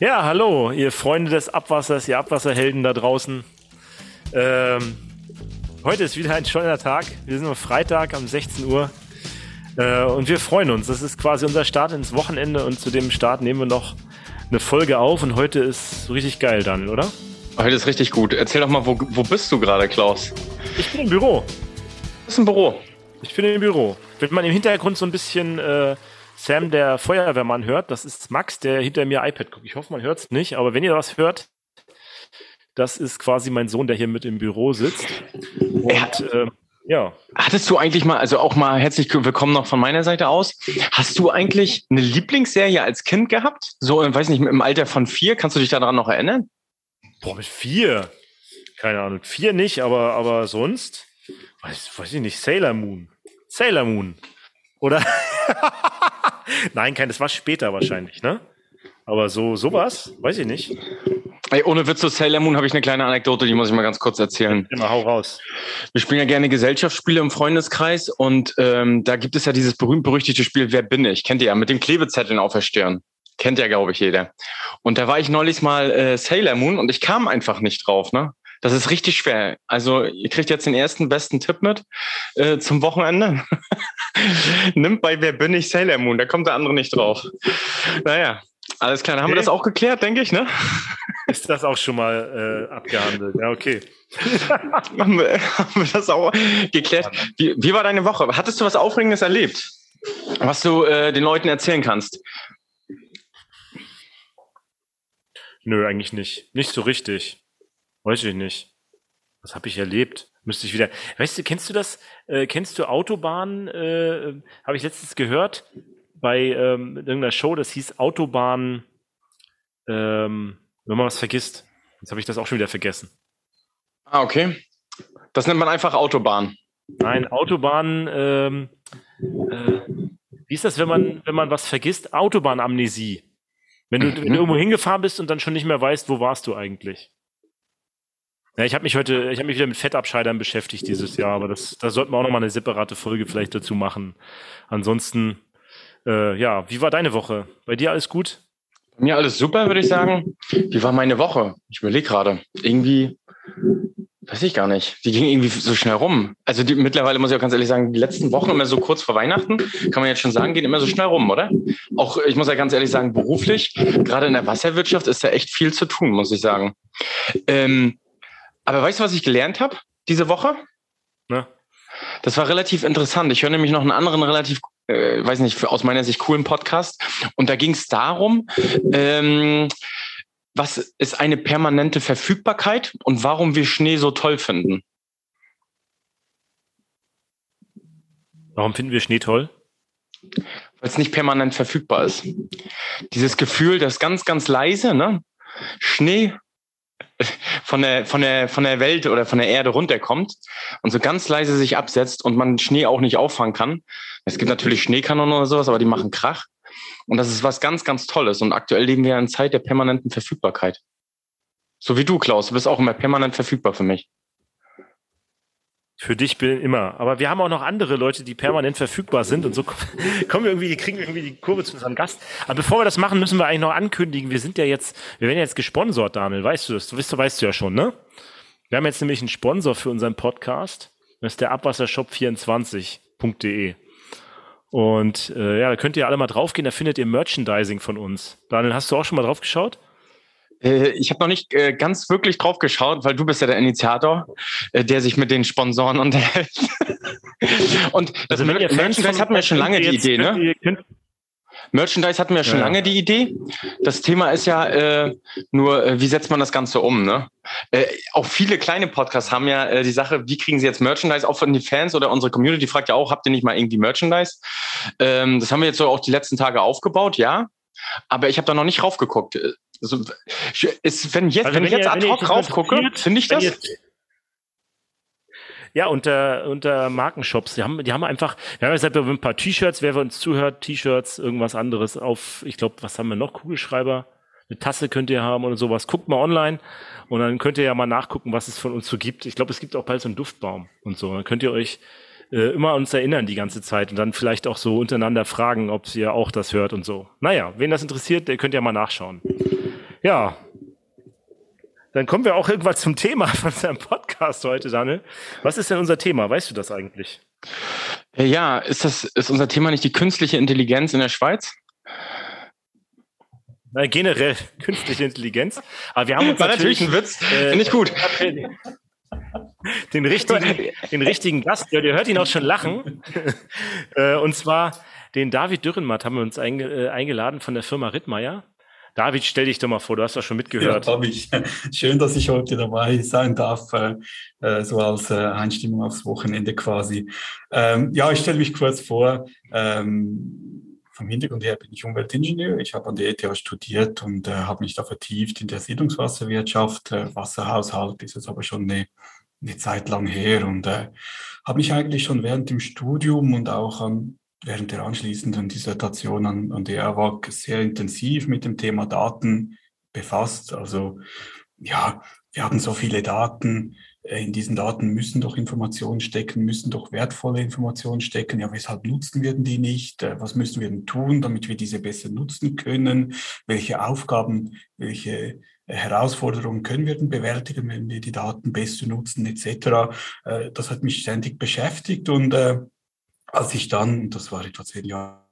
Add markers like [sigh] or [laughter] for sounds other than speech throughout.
Ja, hallo, ihr Freunde des Abwassers, ihr Abwasserhelden da draußen. Ähm, heute ist wieder ein schöner Tag. Wir sind am Freitag um 16 Uhr. Äh, und wir freuen uns. Das ist quasi unser Start ins Wochenende und zu dem Start nehmen wir noch eine Folge auf. Und heute ist richtig geil, Daniel, oder? Heute ist richtig gut. Erzähl doch mal, wo, wo bist du gerade, Klaus? Ich bin im Büro. Du bist im Büro. Ich bin im Büro. Wenn man im Hintergrund so ein bisschen äh, Sam, der Feuerwehrmann, hört, das ist Max, der hinter mir iPad guckt. Ich hoffe, man hört es nicht, aber wenn ihr was hört, das ist quasi mein Sohn, der hier mit im Büro sitzt. Und äh, ja. Hattest du eigentlich mal, also auch mal herzlich willkommen noch von meiner Seite aus. Hast du eigentlich eine Lieblingsserie als Kind gehabt? So, weiß nicht, im Alter von vier, kannst du dich daran noch erinnern? Boah, mit vier? Keine Ahnung, vier nicht, aber, aber sonst? Weiß, weiß ich nicht, Sailor Moon. Sailor Moon. Oder? [laughs] Nein, kein, das war später wahrscheinlich, ne? Aber so, sowas, weiß ich nicht. Ey, ohne Witz zu Sailor Moon habe ich eine kleine Anekdote, die muss ich mal ganz kurz erzählen. Immer, hau raus. Wir spielen ja gerne Gesellschaftsspiele im Freundeskreis und ähm, da gibt es ja dieses berühmt-berüchtigte Spiel Wer bin ich? Kennt ihr ja, mit den Klebezetteln auf der Stirn. Kennt ja, glaube ich, jeder. Und da war ich neulich mal äh, Sailor Moon und ich kam einfach nicht drauf, ne? Das ist richtig schwer. Also ihr kriegt jetzt den ersten besten Tipp mit äh, zum Wochenende. [laughs] Nimmt bei Wer bin ich Sailor Moon, da kommt der andere nicht drauf. Naja, alles klar, dann haben okay. wir das auch geklärt, denke ich, ne? Ist das auch schon mal äh, abgehandelt? Ja, okay. [laughs] haben, wir, haben wir das auch geklärt? Wie, wie war deine Woche? Hattest du was Aufregendes erlebt, was du äh, den Leuten erzählen kannst? Nö, eigentlich nicht. Nicht so richtig. Weiß ich nicht. Was habe ich erlebt? Müsste ich wieder. Weißt du, kennst du das? Äh, kennst du Autobahn? Äh, habe ich letztens gehört bei ähm, irgendeiner Show, das hieß Autobahn. Ähm, wenn man was vergisst. Jetzt habe ich das auch schon wieder vergessen. Ah, okay. Das nennt man einfach Autobahn. Nein, Autobahn. Ähm, äh, wie ist das, wenn man, wenn man was vergisst? Autobahnamnesie. Wenn du, mhm. wenn du irgendwo hingefahren bist und dann schon nicht mehr weißt, wo warst du eigentlich? Ja, ich habe mich heute, ich habe mich wieder mit Fettabscheidern beschäftigt dieses Jahr, aber das, da sollten wir auch nochmal eine separate Folge vielleicht dazu machen. Ansonsten, äh, ja, wie war deine Woche? Bei dir alles gut? Bei mir alles super, würde ich sagen. Wie war meine Woche? Ich überlege gerade. Irgendwie, weiß ich gar nicht. Die ging irgendwie so schnell rum. Also die, mittlerweile muss ich auch ganz ehrlich sagen, die letzten Wochen immer so kurz vor Weihnachten, kann man jetzt schon sagen, gehen immer so schnell rum, oder? Auch, ich muss ja ganz ehrlich sagen, beruflich, gerade in der Wasserwirtschaft ist da echt viel zu tun, muss ich sagen. Ähm, aber weißt du, was ich gelernt habe diese Woche? Ne? Das war relativ interessant. Ich höre nämlich noch einen anderen relativ, äh, weiß nicht, aus meiner Sicht coolen Podcast. Und da ging es darum, ähm, was ist eine permanente Verfügbarkeit und warum wir Schnee so toll finden. Warum finden wir Schnee toll? Weil es nicht permanent verfügbar ist. Dieses Gefühl, das ganz, ganz leise, ne? Schnee von der, von der, von der Welt oder von der Erde runterkommt und so ganz leise sich absetzt und man Schnee auch nicht auffangen kann. Es gibt natürlich Schneekanonen oder sowas, aber die machen Krach. Und das ist was ganz, ganz Tolles. Und aktuell leben wir in Zeit der permanenten Verfügbarkeit. So wie du, Klaus. Du bist auch immer permanent verfügbar für mich. Für dich bin immer. Aber wir haben auch noch andere Leute, die permanent verfügbar sind und so [laughs] kommen wir irgendwie, kriegen wir irgendwie die Kurve zu unserem Gast. Aber bevor wir das machen, müssen wir eigentlich noch ankündigen. Wir sind ja jetzt, wir werden jetzt gesponsert, Daniel. Weißt du das? Du weißt, weißt du ja schon, ne? Wir haben jetzt nämlich einen Sponsor für unseren Podcast. Das ist der Abwassershop24.de. Und äh, ja, da könnt ihr alle mal draufgehen, da findet ihr Merchandising von uns. Daniel, hast du auch schon mal drauf geschaut? Äh, ich habe noch nicht äh, ganz wirklich drauf geschaut, weil du bist ja der Initiator, äh, der sich mit den Sponsoren unterhält. [laughs] Und das also, Merchandise hatten wir schon lange die Idee, ne? Merchandise hatten wir schon ja. lange die Idee. Das Thema ist ja äh, nur, äh, wie setzt man das Ganze um? Ne? Äh, auch viele kleine Podcasts haben ja äh, die Sache, wie kriegen sie jetzt Merchandise, auch von den Fans oder unsere Community fragt ja auch, habt ihr nicht mal irgendwie Merchandise? Ähm, das haben wir jetzt so auch die letzten Tage aufgebaut, ja. Aber ich habe da noch nicht raufgeguckt. Also, ist, wenn, jetzt, also wenn, wenn ich jetzt ad hoc drauf gucke, finde ich das. Ja, unter, unter Markenshops. Die haben, die haben einfach, wir haben jetzt ein paar T-Shirts, wer uns zuhört, T-Shirts, irgendwas anderes auf, ich glaube, was haben wir noch? Kugelschreiber, eine Tasse könnt ihr haben oder sowas. Guckt mal online und dann könnt ihr ja mal nachgucken, was es von uns so gibt. Ich glaube, es gibt auch bald so einen Duftbaum und so. Dann könnt ihr euch äh, immer uns erinnern die ganze Zeit und dann vielleicht auch so untereinander fragen, ob ihr auch das hört und so. Naja, wen das interessiert, der könnt ja mal nachschauen. Ja, dann kommen wir auch irgendwann zum Thema [laughs] von seinem Podcast heute, Daniel. Was ist denn unser Thema? Weißt du das eigentlich? Ja, ist das ist unser Thema nicht die künstliche Intelligenz in der Schweiz? Na, generell [laughs] künstliche Intelligenz. Aber wir haben uns War natürlich, ein Witz. Äh, Finde ich gut. Den richtigen, [laughs] den richtigen Gast, ja, ihr hört ihn auch schon lachen. Äh, und zwar den David Dürrenmatt haben wir uns äh, eingeladen von der Firma Rittmeier. David, stell dich doch mal vor, du hast doch schon mitgehört. Ja, ich. [laughs] Schön, dass ich heute dabei sein darf, äh, äh, so als äh, Einstimmung aufs Wochenende quasi. Ähm, ja, ich stelle mich kurz vor. Ähm, vom Hintergrund her bin ich Umweltingenieur. Ich habe an der ETH studiert und äh, habe mich da vertieft in der Siedlungswasserwirtschaft. Äh, Wasserhaushalt ist jetzt aber schon eine, eine Zeit lang her und äh, habe mich eigentlich schon während dem Studium und auch an während der anschließenden Dissertation an, an der AWAC sehr intensiv mit dem Thema Daten befasst. Also ja, wir haben so viele Daten. Äh, in diesen Daten müssen doch Informationen stecken, müssen doch wertvolle Informationen stecken. Ja, weshalb nutzen wir denn die nicht? Äh, was müssen wir denn tun, damit wir diese besser nutzen können? Welche Aufgaben, welche äh, Herausforderungen können wir denn bewältigen, wenn wir die Daten besser nutzen, etc. Das hat mich ständig beschäftigt und als ich dann, das war etwa zehn Jahre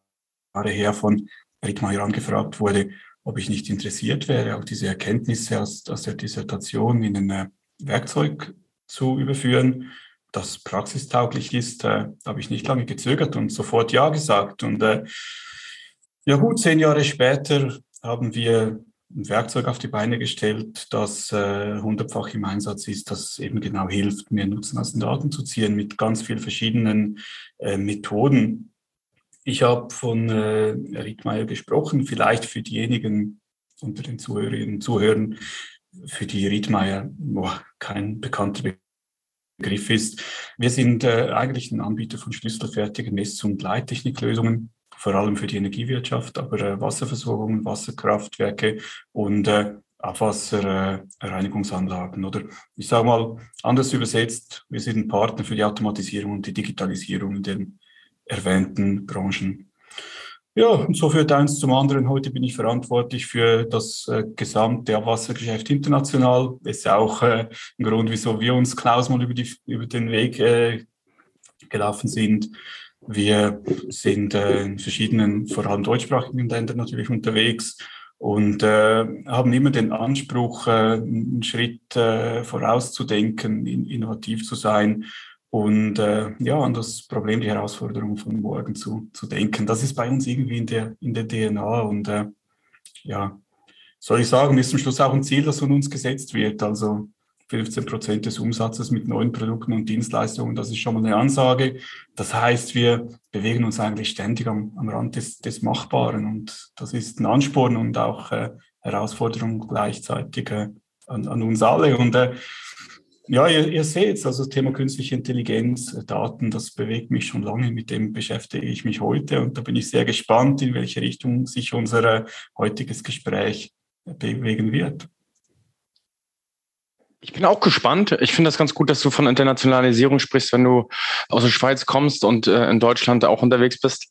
her, von Rittmeier angefragt wurde, ob ich nicht interessiert wäre, auch diese Erkenntnisse aus, aus der Dissertation in ein äh, Werkzeug zu überführen, das praxistauglich ist, äh, habe ich nicht lange gezögert und sofort Ja gesagt. Und äh, ja gut, zehn Jahre später haben wir ein Werkzeug auf die Beine gestellt, das äh, hundertfach im Einsatz ist, das eben genau hilft, mehr Nutzen aus den Daten zu ziehen mit ganz vielen verschiedenen äh, Methoden. Ich habe von äh, Riedmeier gesprochen, vielleicht für diejenigen unter den Zuhörerinnen und Zuhörern, für die Riedmeier boah, kein bekannter Begriff ist. Wir sind äh, eigentlich ein Anbieter von schlüsselfertigen Mess- und Leittechniklösungen vor allem für die Energiewirtschaft, aber äh, Wasserversorgung, Wasserkraftwerke und äh, Abwasserreinigungsanlagen. Oder ich sage mal anders übersetzt, wir sind ein Partner für die Automatisierung und die Digitalisierung in den erwähnten Branchen. Ja, und so führt eins zum anderen. Heute bin ich verantwortlich für das äh, gesamte Abwassergeschäft international. Ist ja auch äh, ein Grund, wieso wir uns Klaus mal über, die, über den Weg äh, gelaufen sind. Wir sind äh, in verschiedenen, vor allem deutschsprachigen Ländern natürlich unterwegs und äh, haben immer den Anspruch, äh, einen Schritt äh, vorauszudenken, in, innovativ zu sein und äh, ja, an das Problem, die Herausforderung von morgen zu, zu denken. Das ist bei uns irgendwie in der, in der DNA und äh, ja, soll ich sagen, ist zum Schluss auch ein Ziel, das von uns gesetzt wird. Also 15 Prozent des Umsatzes mit neuen Produkten und Dienstleistungen. Das ist schon mal eine Ansage. Das heißt, wir bewegen uns eigentlich ständig am, am Rand des, des Machbaren und das ist ein Ansporn und auch äh, Herausforderung gleichzeitig äh, an, an, uns alle. Und äh, ja, ihr, ihr seht, also das Thema künstliche Intelligenz, äh, Daten, das bewegt mich schon lange, mit dem beschäftige ich mich heute und da bin ich sehr gespannt, in welche Richtung sich unser heutiges Gespräch bewegen wird. Ich bin auch gespannt. Ich finde das ganz gut, dass du von Internationalisierung sprichst, wenn du aus der Schweiz kommst und äh, in Deutschland auch unterwegs bist.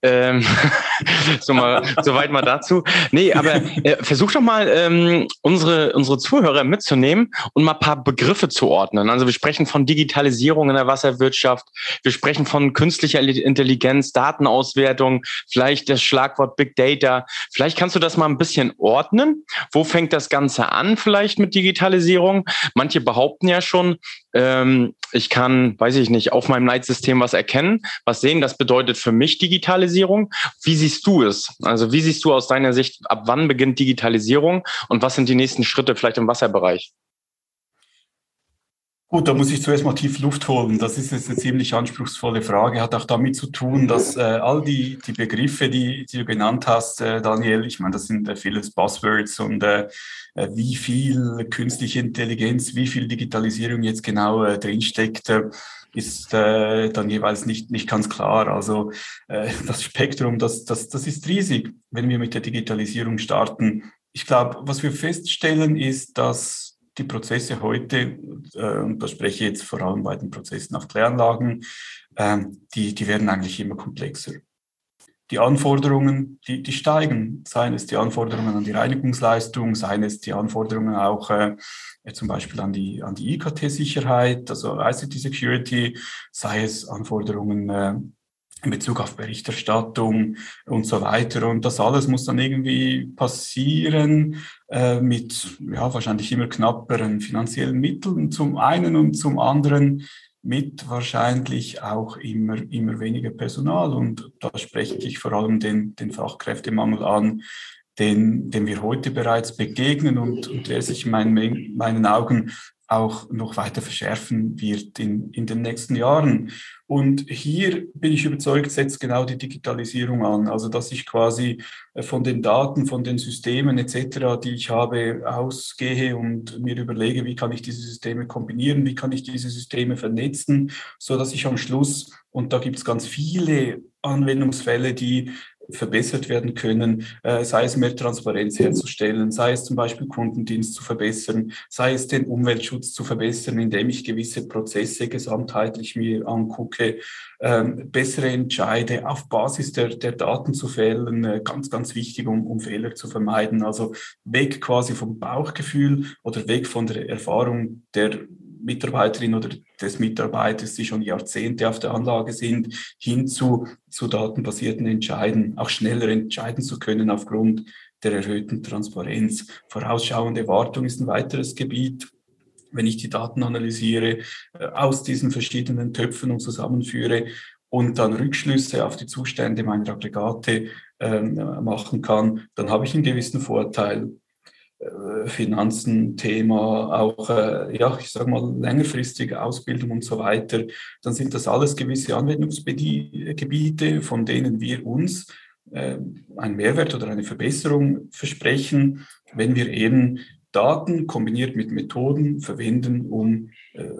Ähm, [laughs] so mal, soweit mal dazu. Nee, aber äh, versuch doch mal ähm, unsere, unsere Zuhörer mitzunehmen und mal ein paar Begriffe zu ordnen. Also wir sprechen von Digitalisierung in der Wasserwirtschaft, wir sprechen von künstlicher Intelligenz, Datenauswertung, vielleicht das Schlagwort Big Data. Vielleicht kannst du das mal ein bisschen ordnen. Wo fängt das Ganze an vielleicht mit Digitalisierung? Erfahrung. Manche behaupten ja schon, ähm, ich kann, weiß ich nicht, auf meinem Leitsystem was erkennen, was sehen. Das bedeutet für mich Digitalisierung. Wie siehst du es? Also wie siehst du aus deiner Sicht, ab wann beginnt Digitalisierung und was sind die nächsten Schritte vielleicht im Wasserbereich? Gut, da muss ich zuerst mal tief Luft holen. Das ist jetzt eine ziemlich anspruchsvolle Frage. Hat auch damit zu tun, dass äh, all die, die Begriffe, die, die du genannt hast, äh, Daniel, ich meine, das sind äh, vieles Buzzwords und äh, äh, wie viel künstliche Intelligenz, wie viel Digitalisierung jetzt genau äh, drinsteckt, äh, ist äh, dann jeweils nicht, nicht ganz klar. Also äh, [laughs] das Spektrum, das, das, das ist riesig, wenn wir mit der Digitalisierung starten. Ich glaube, was wir feststellen, ist, dass die Prozesse heute, äh, und da spreche ich jetzt vor allem bei den Prozessen auf Kläranlagen, äh, die, die werden eigentlich immer komplexer. die Anforderungen, die, die steigen, seien es die Anforderungen an die Reinigungsleistung, seien es die Anforderungen auch äh, zum Beispiel an die, an die IKT-Sicherheit, also ICT-Security, sei es Anforderungen äh, in Bezug auf Berichterstattung und so weiter. Und das alles muss dann irgendwie passieren äh, mit ja, wahrscheinlich immer knapperen finanziellen Mitteln zum einen und zum anderen mit wahrscheinlich auch immer, immer weniger Personal. Und da spreche ich vor allem den, den Fachkräftemangel an, den, dem wir heute bereits begegnen und, und der sich in meinen, meinen Augen auch noch weiter verschärfen wird in, in den nächsten Jahren. Und hier bin ich überzeugt, setzt genau die Digitalisierung an. Also, dass ich quasi äh, von den Daten, von den Systemen etc., die ich habe, ausgehe und mir überlege, wie kann ich diese Systeme kombinieren, wie kann ich diese Systeme vernetzen, so dass ich am Schluss, und da gibt es ganz viele Anwendungsfälle, die verbessert werden können, äh, sei es mehr Transparenz herzustellen, sei es zum Beispiel Kundendienst zu verbessern, sei es den Umweltschutz zu verbessern, indem ich gewisse Prozesse gesamtheitlich mir angucke, ähm, bessere Entscheide auf Basis der, der Daten zu fällen, äh, ganz, ganz wichtig, um, um Fehler zu vermeiden. Also weg quasi vom Bauchgefühl oder weg von der Erfahrung der Mitarbeiterin oder des Mitarbeiters, die schon Jahrzehnte auf der Anlage sind, hin zu, zu datenbasierten Entscheiden, auch schneller entscheiden zu können aufgrund der erhöhten Transparenz. Vorausschauende Wartung ist ein weiteres Gebiet. Wenn ich die Daten analysiere, äh, aus diesen verschiedenen Töpfen und zusammenführe und dann Rückschlüsse auf die Zustände meiner Aggregate äh, machen kann, dann habe ich einen gewissen Vorteil. Äh, Finanzen-Thema, auch, äh, ja, ich sage mal, längerfristige Ausbildung und so weiter, dann sind das alles gewisse Anwendungsgebiete, von denen wir uns äh, einen Mehrwert oder eine Verbesserung versprechen, wenn wir eben Daten kombiniert mit Methoden verwenden, um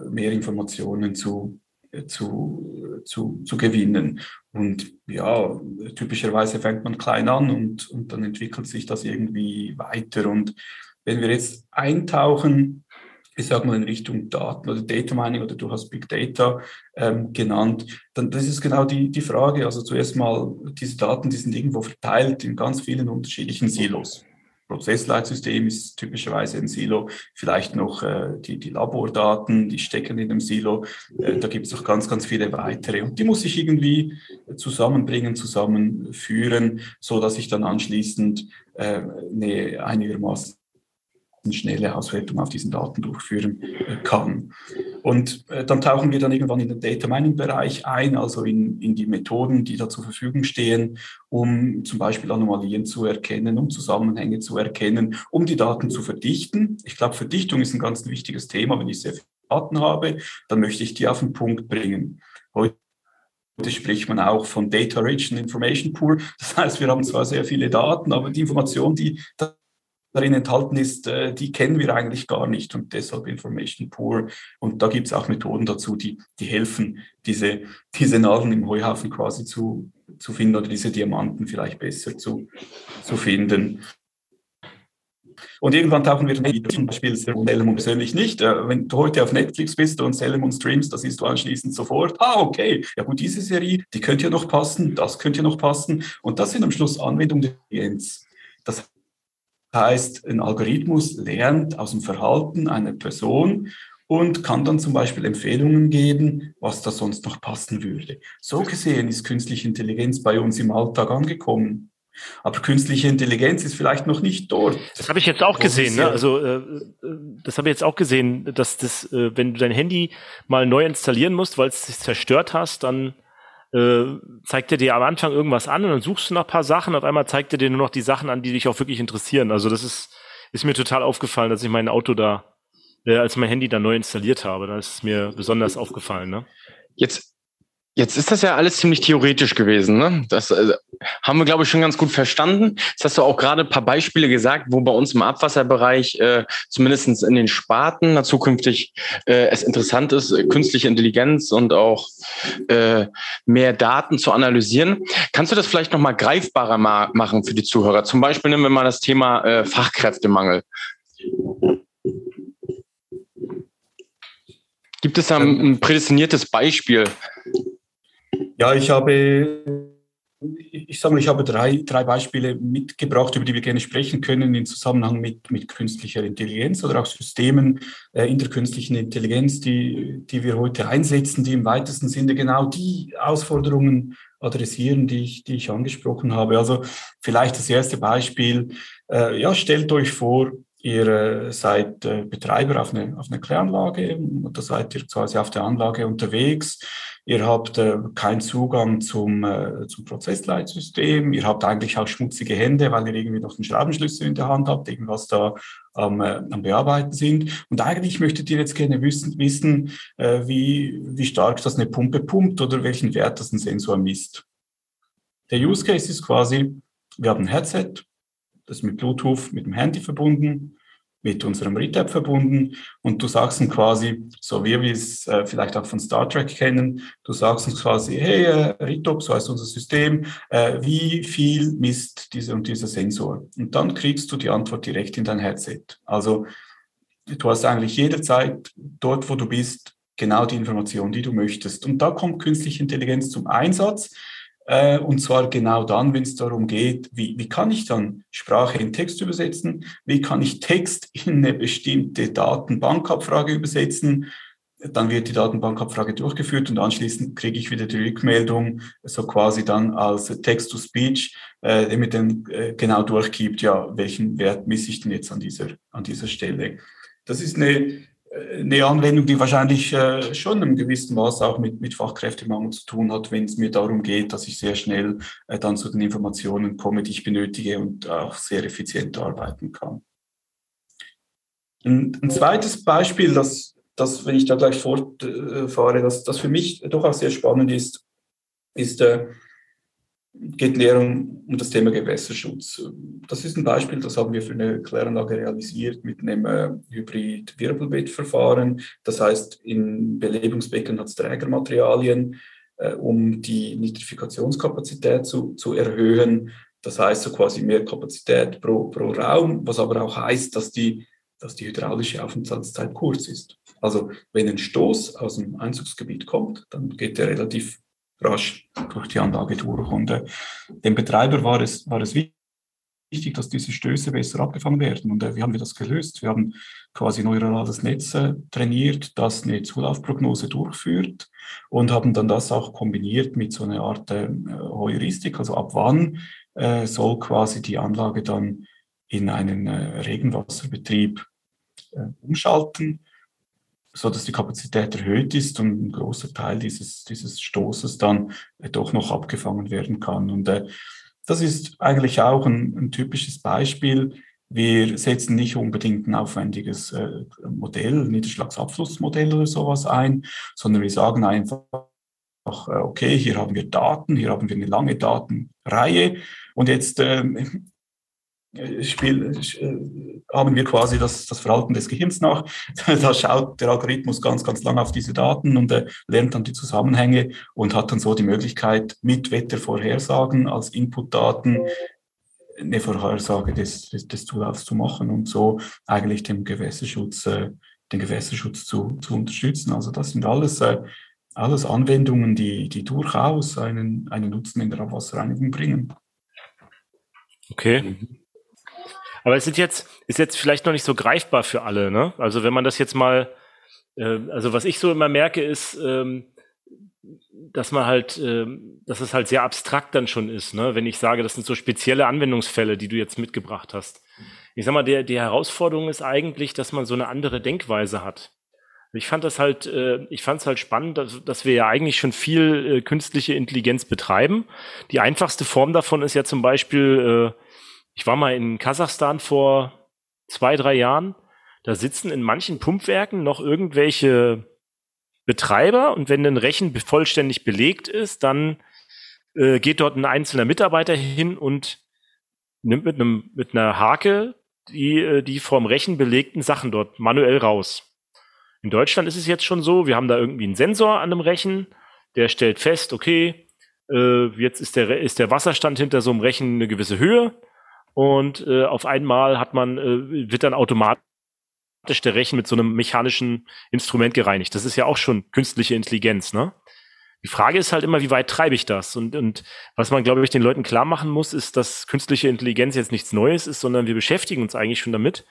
mehr Informationen zu zu, zu, zu gewinnen. Und ja, typischerweise fängt man klein an und, und dann entwickelt sich das irgendwie weiter. Und wenn wir jetzt eintauchen, ich sage mal in Richtung Daten oder Data Mining oder du hast Big Data ähm, genannt, dann das ist genau die, die Frage. Also zuerst mal, diese Daten, die sind irgendwo verteilt in ganz vielen unterschiedlichen Silos. Prozessleitsystem ist typischerweise ein Silo, vielleicht noch äh, die, die Labordaten, die stecken in dem Silo. Äh, da gibt es auch ganz, ganz viele weitere. Und die muss ich irgendwie zusammenbringen, zusammenführen, so dass ich dann anschließend äh, eine einigermaßen schnelle Auswertung auf diesen Daten durchführen kann. Und äh, dann tauchen wir dann irgendwann in den Data Mining Bereich ein, also in, in die Methoden, die da zur Verfügung stehen, um zum Beispiel Anomalien zu erkennen, um Zusammenhänge zu erkennen, um die Daten zu verdichten. Ich glaube, Verdichtung ist ein ganz wichtiges Thema. Wenn ich sehr viele Daten habe, dann möchte ich die auf den Punkt bringen. Heute spricht man auch von Data Rich and Information Pool. Das heißt, wir haben zwar sehr viele Daten, aber die Information, die darin enthalten ist, äh, die kennen wir eigentlich gar nicht und deshalb Information Poor. Und da gibt es auch Methoden dazu, die, die helfen, diese, diese Nadeln im Heuhaufen quasi zu, zu finden oder diese Diamanten vielleicht besser zu, zu finden. Und irgendwann tauchen wir wieder, zum Beispiel Sellemon persönlich nicht. Äh, wenn du heute auf Netflix bist und Sellemon streamst, da siehst du anschließend sofort, ah, okay, ja gut, diese Serie, die könnte ja noch passen, das könnte ja noch passen. Und das sind am Schluss Anwendungen der Intelligenz. Das heißt, ein Algorithmus lernt aus dem Verhalten einer Person und kann dann zum Beispiel Empfehlungen geben, was da sonst noch passen würde. So gesehen ist künstliche Intelligenz bei uns im Alltag angekommen. Aber künstliche Intelligenz ist vielleicht noch nicht dort. Das habe ich jetzt auch gesehen. Ne? Also äh, das habe ich jetzt auch gesehen, dass das, äh, wenn du dein Handy mal neu installieren musst, weil es sich zerstört hast, dann äh, zeigt er dir am Anfang irgendwas an und dann suchst du nach paar Sachen. Auf einmal zeigt er dir nur noch die Sachen an, die dich auch wirklich interessieren. Also das ist, ist mir total aufgefallen, dass ich mein Auto da, äh, als mein Handy da neu installiert habe. Da ist es mir besonders aufgefallen. Ne? Jetzt Jetzt ist das ja alles ziemlich theoretisch gewesen. Ne? Das äh, haben wir, glaube ich, schon ganz gut verstanden. Jetzt hast du auch gerade ein paar Beispiele gesagt, wo bei uns im Abwasserbereich, äh, zumindest in den Sparten, na, zukünftig äh, es interessant ist, äh, künstliche Intelligenz und auch äh, mehr Daten zu analysieren. Kannst du das vielleicht nochmal greifbarer ma machen für die Zuhörer? Zum Beispiel nehmen wir mal das Thema äh, Fachkräftemangel. Gibt es da ein prädestiniertes Beispiel? Ja, ich habe, ich sage mal, ich habe drei, drei Beispiele mitgebracht, über die wir gerne sprechen können im Zusammenhang mit, mit künstlicher Intelligenz oder auch Systemen äh, in der künstlichen Intelligenz, die, die wir heute einsetzen, die im weitesten Sinne genau die Herausforderungen adressieren, die ich, die ich angesprochen habe. Also vielleicht das erste Beispiel. Äh, ja, stellt euch vor, Ihr äh, seid Betreiber auf einer auf eine Kläranlage oder seid ihr quasi auf der Anlage unterwegs. Ihr habt äh, keinen Zugang zum, äh, zum Prozessleitsystem. Ihr habt eigentlich auch schmutzige Hände, weil ihr irgendwie noch einen Schraubenschlüssel in der Hand habt, irgendwas da am, äh, am Bearbeiten sind. Und eigentlich möchtet ihr jetzt gerne wissen, wissen äh, wie, wie stark das eine Pumpe pumpt oder welchen Wert das ein Sensor misst. Der Use Case ist quasi, wir haben ein Headset, das ist mit Bluetooth mit dem Handy verbunden, mit unserem Retab verbunden und du sagst dann quasi, so wie wir es äh, vielleicht auch von Star Trek kennen, du sagst uns quasi, hey, äh, Ritop, so heißt unser System, äh, wie viel misst dieser und dieser Sensor? Und dann kriegst du die Antwort direkt in dein Headset. Also du hast eigentlich jederzeit dort, wo du bist, genau die Information, die du möchtest. Und da kommt künstliche Intelligenz zum Einsatz. Äh, und zwar genau dann, wenn es darum geht, wie, wie kann ich dann Sprache in Text übersetzen? Wie kann ich Text in eine bestimmte Datenbankabfrage übersetzen? Dann wird die Datenbankabfrage durchgeführt und anschließend kriege ich wieder die Rückmeldung, so quasi dann als Text-to-Speech, äh, der mir dann äh, genau durchgibt, ja, welchen Wert misse ich denn jetzt an dieser, an dieser Stelle. Das ist eine eine Anwendung, die wahrscheinlich äh, schon im gewissen Maß auch mit, mit Fachkräftemangel zu tun hat, wenn es mir darum geht, dass ich sehr schnell äh, dann zu den Informationen komme, die ich benötige und auch sehr effizient arbeiten kann. Ein, ein zweites Beispiel, das, das, wenn ich da gleich fortfahre, das, das für mich doch auch sehr spannend ist, ist äh, geht näher um, das Thema Gewässerschutz. Das ist ein Beispiel, das haben wir für eine Kläranlage realisiert mit einem äh, Hybrid-Wirbelbettverfahren. Das heißt, in Belebungsbecken hat es Trägermaterialien, äh, um die Nitrifikationskapazität zu, zu erhöhen. Das heißt, so quasi mehr Kapazität pro, pro Raum, was aber auch heißt, dass die, dass die hydraulische Aufenthaltszeit kurz ist. Also wenn ein Stoß aus dem Einzugsgebiet kommt, dann geht der relativ rasch durch die Anlage durch. Und äh, dem Betreiber war es, war es wichtig, dass diese Stöße besser abgefangen werden. Und äh, wie haben wir das gelöst? Wir haben quasi neuronales Netz äh, trainiert, das eine Zulaufprognose durchführt und haben dann das auch kombiniert mit so einer Art äh, Heuristik, also ab wann äh, soll quasi die Anlage dann in einen äh, Regenwasserbetrieb äh, umschalten so dass die Kapazität erhöht ist und ein großer Teil dieses, dieses Stoßes dann äh, doch noch abgefangen werden kann. Und äh, das ist eigentlich auch ein, ein, typisches Beispiel. Wir setzen nicht unbedingt ein aufwendiges äh, Modell, Niederschlagsabflussmodell oder sowas ein, sondern wir sagen einfach, äh, okay, hier haben wir Daten, hier haben wir eine lange Datenreihe und jetzt äh, Spiel, äh, haben wir quasi das, das Verhalten des Gehirns nach. [laughs] Da schaut der Algorithmus ganz, ganz lang auf diese Daten und äh, lernt dann die Zusammenhänge und hat dann so die Möglichkeit, mit Wettervorhersagen als Inputdaten eine Vorhersage des, des, des Zulaufs zu machen und so eigentlich den Gewässerschutz, äh, den Gewässerschutz zu, zu unterstützen. Also das sind alles, äh, alles Anwendungen, die, die durchaus einen, einen Nutzen in der Abwasserreinigung bringen. Okay. Aber es sind jetzt, ist jetzt vielleicht noch nicht so greifbar für alle, ne? Also wenn man das jetzt mal, äh, also was ich so immer merke, ist, ähm, dass man halt, äh, dass es halt sehr abstrakt dann schon ist, ne? Wenn ich sage, das sind so spezielle Anwendungsfälle, die du jetzt mitgebracht hast. Ich sag mal, der, die Herausforderung ist eigentlich, dass man so eine andere Denkweise hat. Ich fand das halt, äh, ich fand es halt spannend, dass, dass wir ja eigentlich schon viel äh, künstliche Intelligenz betreiben. Die einfachste Form davon ist ja zum Beispiel äh, ich war mal in Kasachstan vor zwei, drei Jahren. Da sitzen in manchen Pumpwerken noch irgendwelche Betreiber und wenn ein Rechen vollständig belegt ist, dann äh, geht dort ein einzelner Mitarbeiter hin und nimmt mit einem mit einer Hake die äh, die vom Rechen belegten Sachen dort manuell raus. In Deutschland ist es jetzt schon so, wir haben da irgendwie einen Sensor an einem Rechen, der stellt fest, okay, äh, jetzt ist der ist der Wasserstand hinter so einem Rechen eine gewisse Höhe und äh, auf einmal hat man, äh, wird dann automatisch der Rechen mit so einem mechanischen Instrument gereinigt. Das ist ja auch schon künstliche Intelligenz, ne? Die Frage ist halt immer, wie weit treibe ich das? Und, und was man, glaube ich, den Leuten klar machen muss, ist, dass künstliche Intelligenz jetzt nichts Neues ist, sondern wir beschäftigen uns eigentlich schon damit.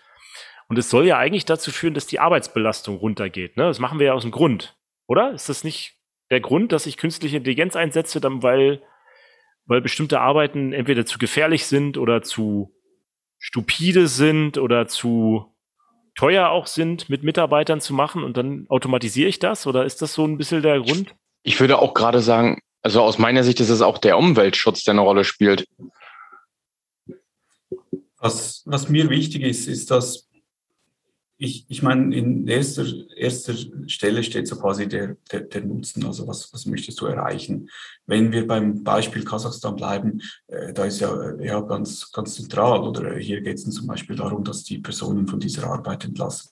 Und es soll ja eigentlich dazu führen, dass die Arbeitsbelastung runtergeht. Ne? Das machen wir ja aus dem Grund, oder? Ist das nicht der Grund, dass ich künstliche Intelligenz einsetze, dann weil, weil bestimmte Arbeiten entweder zu gefährlich sind oder zu stupide sind oder zu teuer auch sind, mit Mitarbeitern zu machen und dann automatisiere ich das? Oder ist das so ein bisschen der Grund? Ich würde auch gerade sagen, also aus meiner Sicht ist es auch der Umweltschutz, der eine Rolle spielt. Was, was mir wichtig ist, ist, dass ich, ich meine, in erster, erster Stelle steht so quasi der, der, der Nutzen, also was, was möchtest du erreichen. Wenn wir beim Beispiel Kasachstan bleiben, äh, da ist ja, ja ganz, ganz zentral, oder hier geht es zum Beispiel darum, dass die Personen von dieser Arbeit entlassen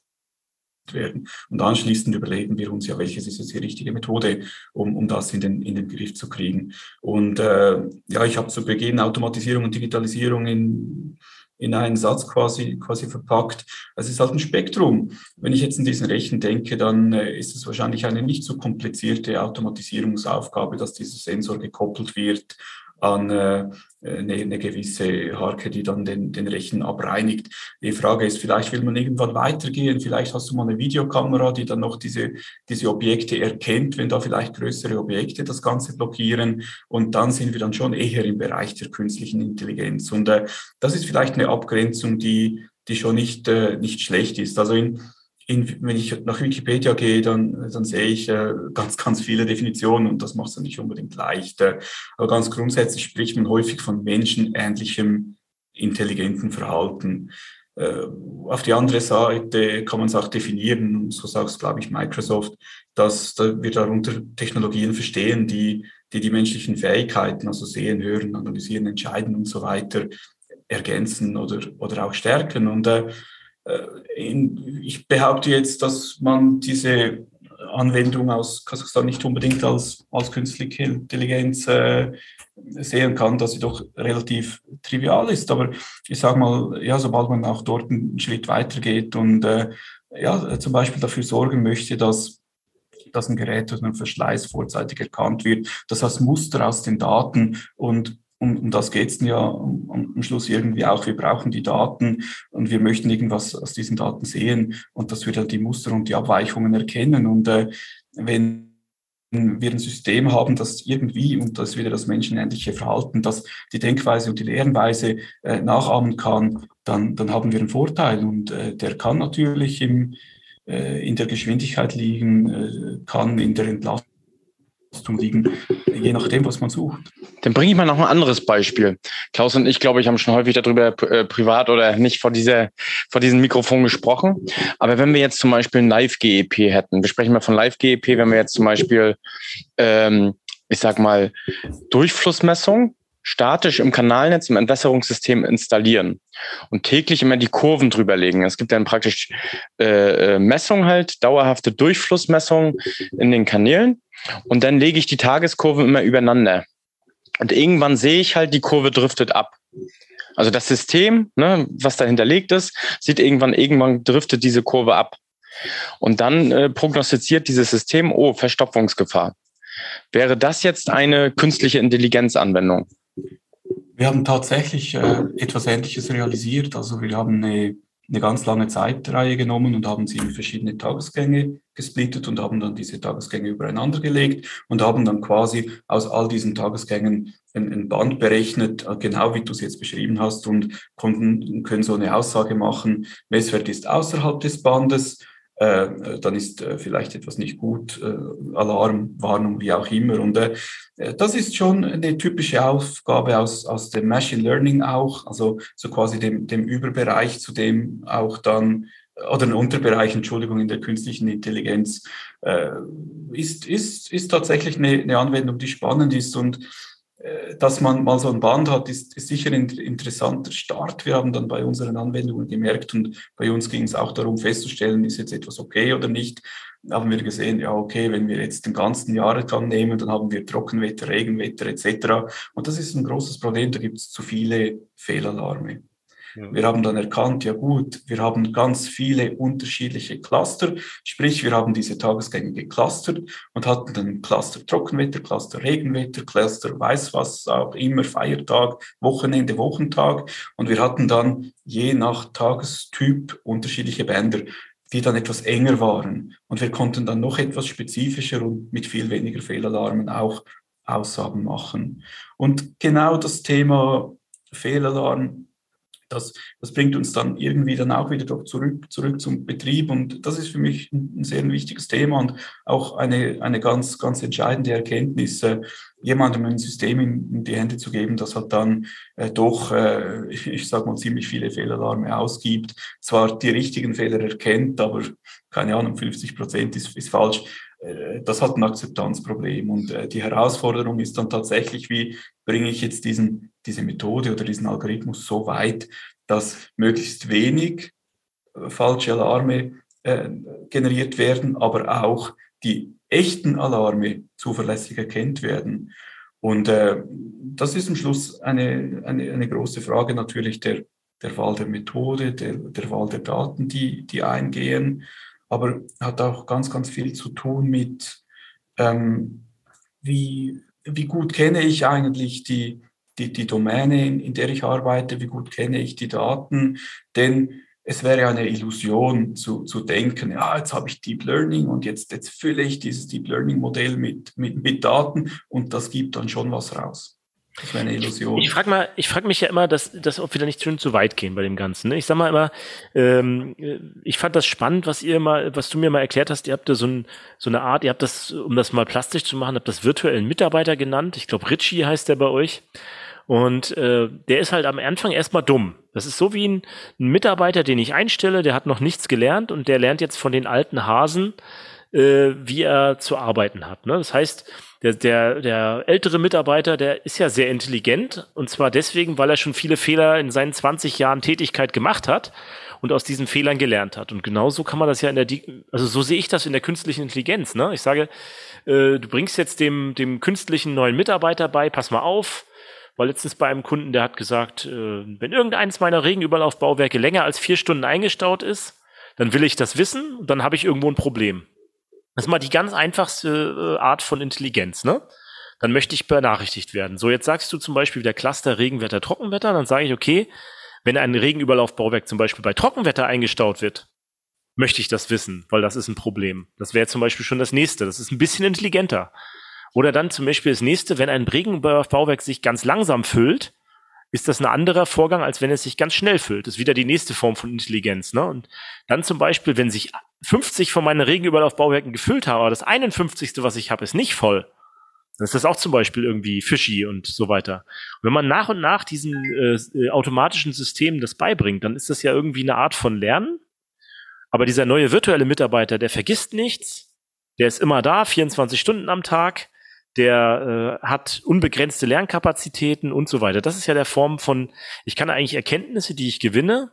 werden. Und anschließend überlegen wir uns ja, welches ist jetzt die richtige Methode, um, um das in den, in den Griff zu kriegen. Und äh, ja, ich habe zu Beginn Automatisierung und Digitalisierung in in einen Satz quasi, quasi verpackt. Es ist halt ein Spektrum. Wenn ich jetzt in diesen Rechen denke, dann äh, ist es wahrscheinlich eine nicht so komplizierte Automatisierungsaufgabe, dass dieser Sensor gekoppelt wird an äh, eine, eine gewisse Harke, die dann den, den Rechen abreinigt. Die Frage ist, vielleicht will man irgendwann weitergehen, vielleicht hast du mal eine Videokamera, die dann noch diese, diese Objekte erkennt, wenn da vielleicht größere Objekte das Ganze blockieren und dann sind wir dann schon eher im Bereich der künstlichen Intelligenz. Und äh, das ist vielleicht eine Abgrenzung, die, die schon nicht, äh, nicht schlecht ist. Also in, in, wenn ich nach Wikipedia gehe, dann, dann sehe ich äh, ganz, ganz viele Definitionen und das macht es nicht unbedingt leicht. Äh, aber ganz grundsätzlich spricht man häufig von menschenähnlichem intelligenten Verhalten. Äh, auf die andere Seite kann man es auch definieren, so sagt es, glaube ich, Microsoft, dass wir darunter Technologien verstehen, die, die die menschlichen Fähigkeiten, also sehen, hören, analysieren, entscheiden und so weiter, ergänzen oder, oder auch stärken. Und äh, äh, ich behaupte jetzt, dass man diese Anwendung aus Kasachstan nicht unbedingt als, als künstliche Intelligenz äh, sehen kann, dass sie doch relativ trivial ist. Aber ich sage mal, ja, sobald man auch dort einen Schritt weitergeht und äh, ja, zum Beispiel dafür sorgen möchte, dass dass ein Gerät durch einen Verschleiß vorzeitig erkannt wird, das heißt Muster aus den Daten und um, um das geht es ja am Schluss irgendwie auch. Wir brauchen die Daten und wir möchten irgendwas aus diesen Daten sehen und dass wir dann die Muster und die Abweichungen erkennen. Und äh, wenn wir ein System haben, das irgendwie, und das wieder das menschenähnliche Verhalten, das die Denkweise und die Lernweise äh, nachahmen kann, dann, dann haben wir einen Vorteil. Und äh, der kann natürlich im, äh, in der Geschwindigkeit liegen, äh, kann in der Entlastung liegen, je nachdem, was man sucht. Dann bringe ich mal noch ein anderes Beispiel. Klaus und ich, glaube ich, haben schon häufig darüber äh, privat oder nicht vor, dieser, vor diesem Mikrofon gesprochen. Aber wenn wir jetzt zum Beispiel ein Live-GEP hätten, wir sprechen mal von Live-GEP, wenn wir jetzt zum Beispiel, ähm, ich sag mal, Durchflussmessung statisch im Kanalnetz im Entwässerungssystem installieren und täglich immer die Kurven drüberlegen. Es gibt dann praktisch äh, äh Messungen halt, dauerhafte Durchflussmessungen in den Kanälen und dann lege ich die Tageskurven immer übereinander. Und irgendwann sehe ich halt, die Kurve driftet ab. Also das System, ne, was da hinterlegt ist, sieht irgendwann, irgendwann driftet diese Kurve ab. Und dann äh, prognostiziert dieses System, oh, Verstopfungsgefahr. Wäre das jetzt eine künstliche Intelligenzanwendung? Wir haben tatsächlich äh, etwas Ähnliches realisiert. Also wir haben eine, eine ganz lange Zeitreihe genommen und haben sie in verschiedene Tagesgänge gesplittet und haben dann diese Tagesgänge übereinander gelegt und haben dann quasi aus all diesen Tagesgängen ein, ein Band berechnet, äh, genau wie du es jetzt beschrieben hast und konnten, können so eine Aussage machen, Messwert ist außerhalb des Bandes, äh, dann ist äh, vielleicht etwas nicht gut, äh, Alarm, Warnung, wie auch immer. Und äh, das ist schon eine typische Aufgabe aus, aus dem Machine Learning auch, also so quasi dem, dem Überbereich, zu dem auch dann oder ein Unterbereich, Entschuldigung, in der künstlichen Intelligenz, äh, ist, ist, ist tatsächlich eine, eine Anwendung, die spannend ist und dass man mal so ein Band hat, ist, ist sicher ein interessanter Start. Wir haben dann bei unseren Anwendungen gemerkt und bei uns ging es auch darum festzustellen, ist jetzt etwas okay oder nicht. Da haben wir gesehen, ja, okay, wenn wir jetzt den ganzen Jahresgang nehmen, dann haben wir Trockenwetter, Regenwetter etc. Und das ist ein großes Problem, da gibt es zu viele Fehlalarme. Wir haben dann erkannt, ja gut, wir haben ganz viele unterschiedliche Cluster, sprich wir haben diese Tagesgänge geclustert und hatten dann Cluster Trockenwetter, Cluster Regenwetter, Cluster weiß was auch immer, Feiertag, Wochenende, Wochentag und wir hatten dann je nach Tagestyp unterschiedliche Bänder die dann etwas enger waren. Und wir konnten dann noch etwas spezifischer und mit viel weniger Fehlalarmen auch Aussagen machen. Und genau das Thema Fehlalarm das, das bringt uns dann irgendwie dann auch wieder doch zurück, zurück zum Betrieb. Und das ist für mich ein, sehr wichtiges Thema und auch eine, eine ganz, ganz entscheidende Erkenntnis, äh, jemandem ein System in, in, die Hände zu geben, das hat dann äh, doch, äh, [laughs] ich, ich sage mal, ziemlich viele Fehlalarme ausgibt, zwar die richtigen Fehler erkennt, aber keine Ahnung, 50 Prozent ist, ist falsch äh, das hat ein Akzeptanzproblem. Und äh, die Herausforderung ist dann tatsächlich, wie bringe ich jetzt diesen, diese Methode oder diesen Algorithmus so weit, dass möglichst wenig äh, falsche Alarme äh, generiert werden, aber auch die echten Alarme zuverlässig erkennt werden. Und äh, das ist am Schluss eine, eine, eine große Frage natürlich der, der Wahl der Methode, der, der Wahl der Daten, die, die eingehen aber hat auch ganz, ganz viel zu tun mit, ähm, wie, wie gut kenne ich eigentlich die, die, die Domäne, in, in der ich arbeite, wie gut kenne ich die Daten, denn es wäre eine Illusion zu, zu denken, ja, jetzt habe ich Deep Learning und jetzt, jetzt fülle ich dieses Deep Learning Modell mit, mit, mit Daten und das gibt dann schon was raus. Das wäre eine Illusion. Ich, ich frage mal, ich frage mich ja immer, dass, dass ob wir da nicht schön zu weit gehen bei dem Ganzen. Ne? Ich sag mal immer, ähm, ich fand das spannend, was ihr mal, was du mir mal erklärt hast. Ihr habt da so, ein, so eine Art, ihr habt das, um das mal plastisch zu machen, habt das virtuellen Mitarbeiter genannt. Ich glaube, Richie heißt der bei euch. Und äh, der ist halt am Anfang erstmal dumm. Das ist so wie ein, ein Mitarbeiter, den ich einstelle, der hat noch nichts gelernt und der lernt jetzt von den alten Hasen, äh, wie er zu arbeiten hat. Ne? Das heißt, der, der, der ältere Mitarbeiter, der ist ja sehr intelligent und zwar deswegen, weil er schon viele Fehler in seinen 20 Jahren Tätigkeit gemacht hat und aus diesen Fehlern gelernt hat. Und genauso kann man das ja in der, also so sehe ich das in der künstlichen Intelligenz. Ne? Ich sage, äh, du bringst jetzt dem, dem künstlichen neuen Mitarbeiter bei, pass mal auf, war letztens bei einem Kunden, der hat gesagt, äh, wenn irgendeines meiner Regenüberlaufbauwerke länger als vier Stunden eingestaut ist, dann will ich das wissen dann habe ich irgendwo ein Problem. Das ist mal die ganz einfachste äh, Art von Intelligenz, ne? Dann möchte ich benachrichtigt werden. So, jetzt sagst du zum Beispiel wieder Cluster Regenwetter, Trockenwetter, dann sage ich, okay, wenn ein Regenüberlaufbauwerk zum Beispiel bei Trockenwetter eingestaut wird, möchte ich das wissen, weil das ist ein Problem. Das wäre zum Beispiel schon das nächste. Das ist ein bisschen intelligenter. Oder dann zum Beispiel das nächste, wenn ein Regenüberlaufbauwerk sich ganz langsam füllt, ist das ein anderer Vorgang, als wenn es sich ganz schnell füllt. Das ist wieder die nächste Form von Intelligenz. Ne? Und dann zum Beispiel, wenn sich 50 von meinen Regenüberlaufbauwerken gefüllt haben, aber das 51. was ich habe, ist nicht voll, dann ist das auch zum Beispiel irgendwie fishy und so weiter. Und wenn man nach und nach diesen äh, automatischen Systemen das beibringt, dann ist das ja irgendwie eine Art von Lernen. Aber dieser neue virtuelle Mitarbeiter, der vergisst nichts, der ist immer da, 24 Stunden am Tag, der äh, hat unbegrenzte Lernkapazitäten und so weiter. Das ist ja der Form von, ich kann eigentlich Erkenntnisse, die ich gewinne,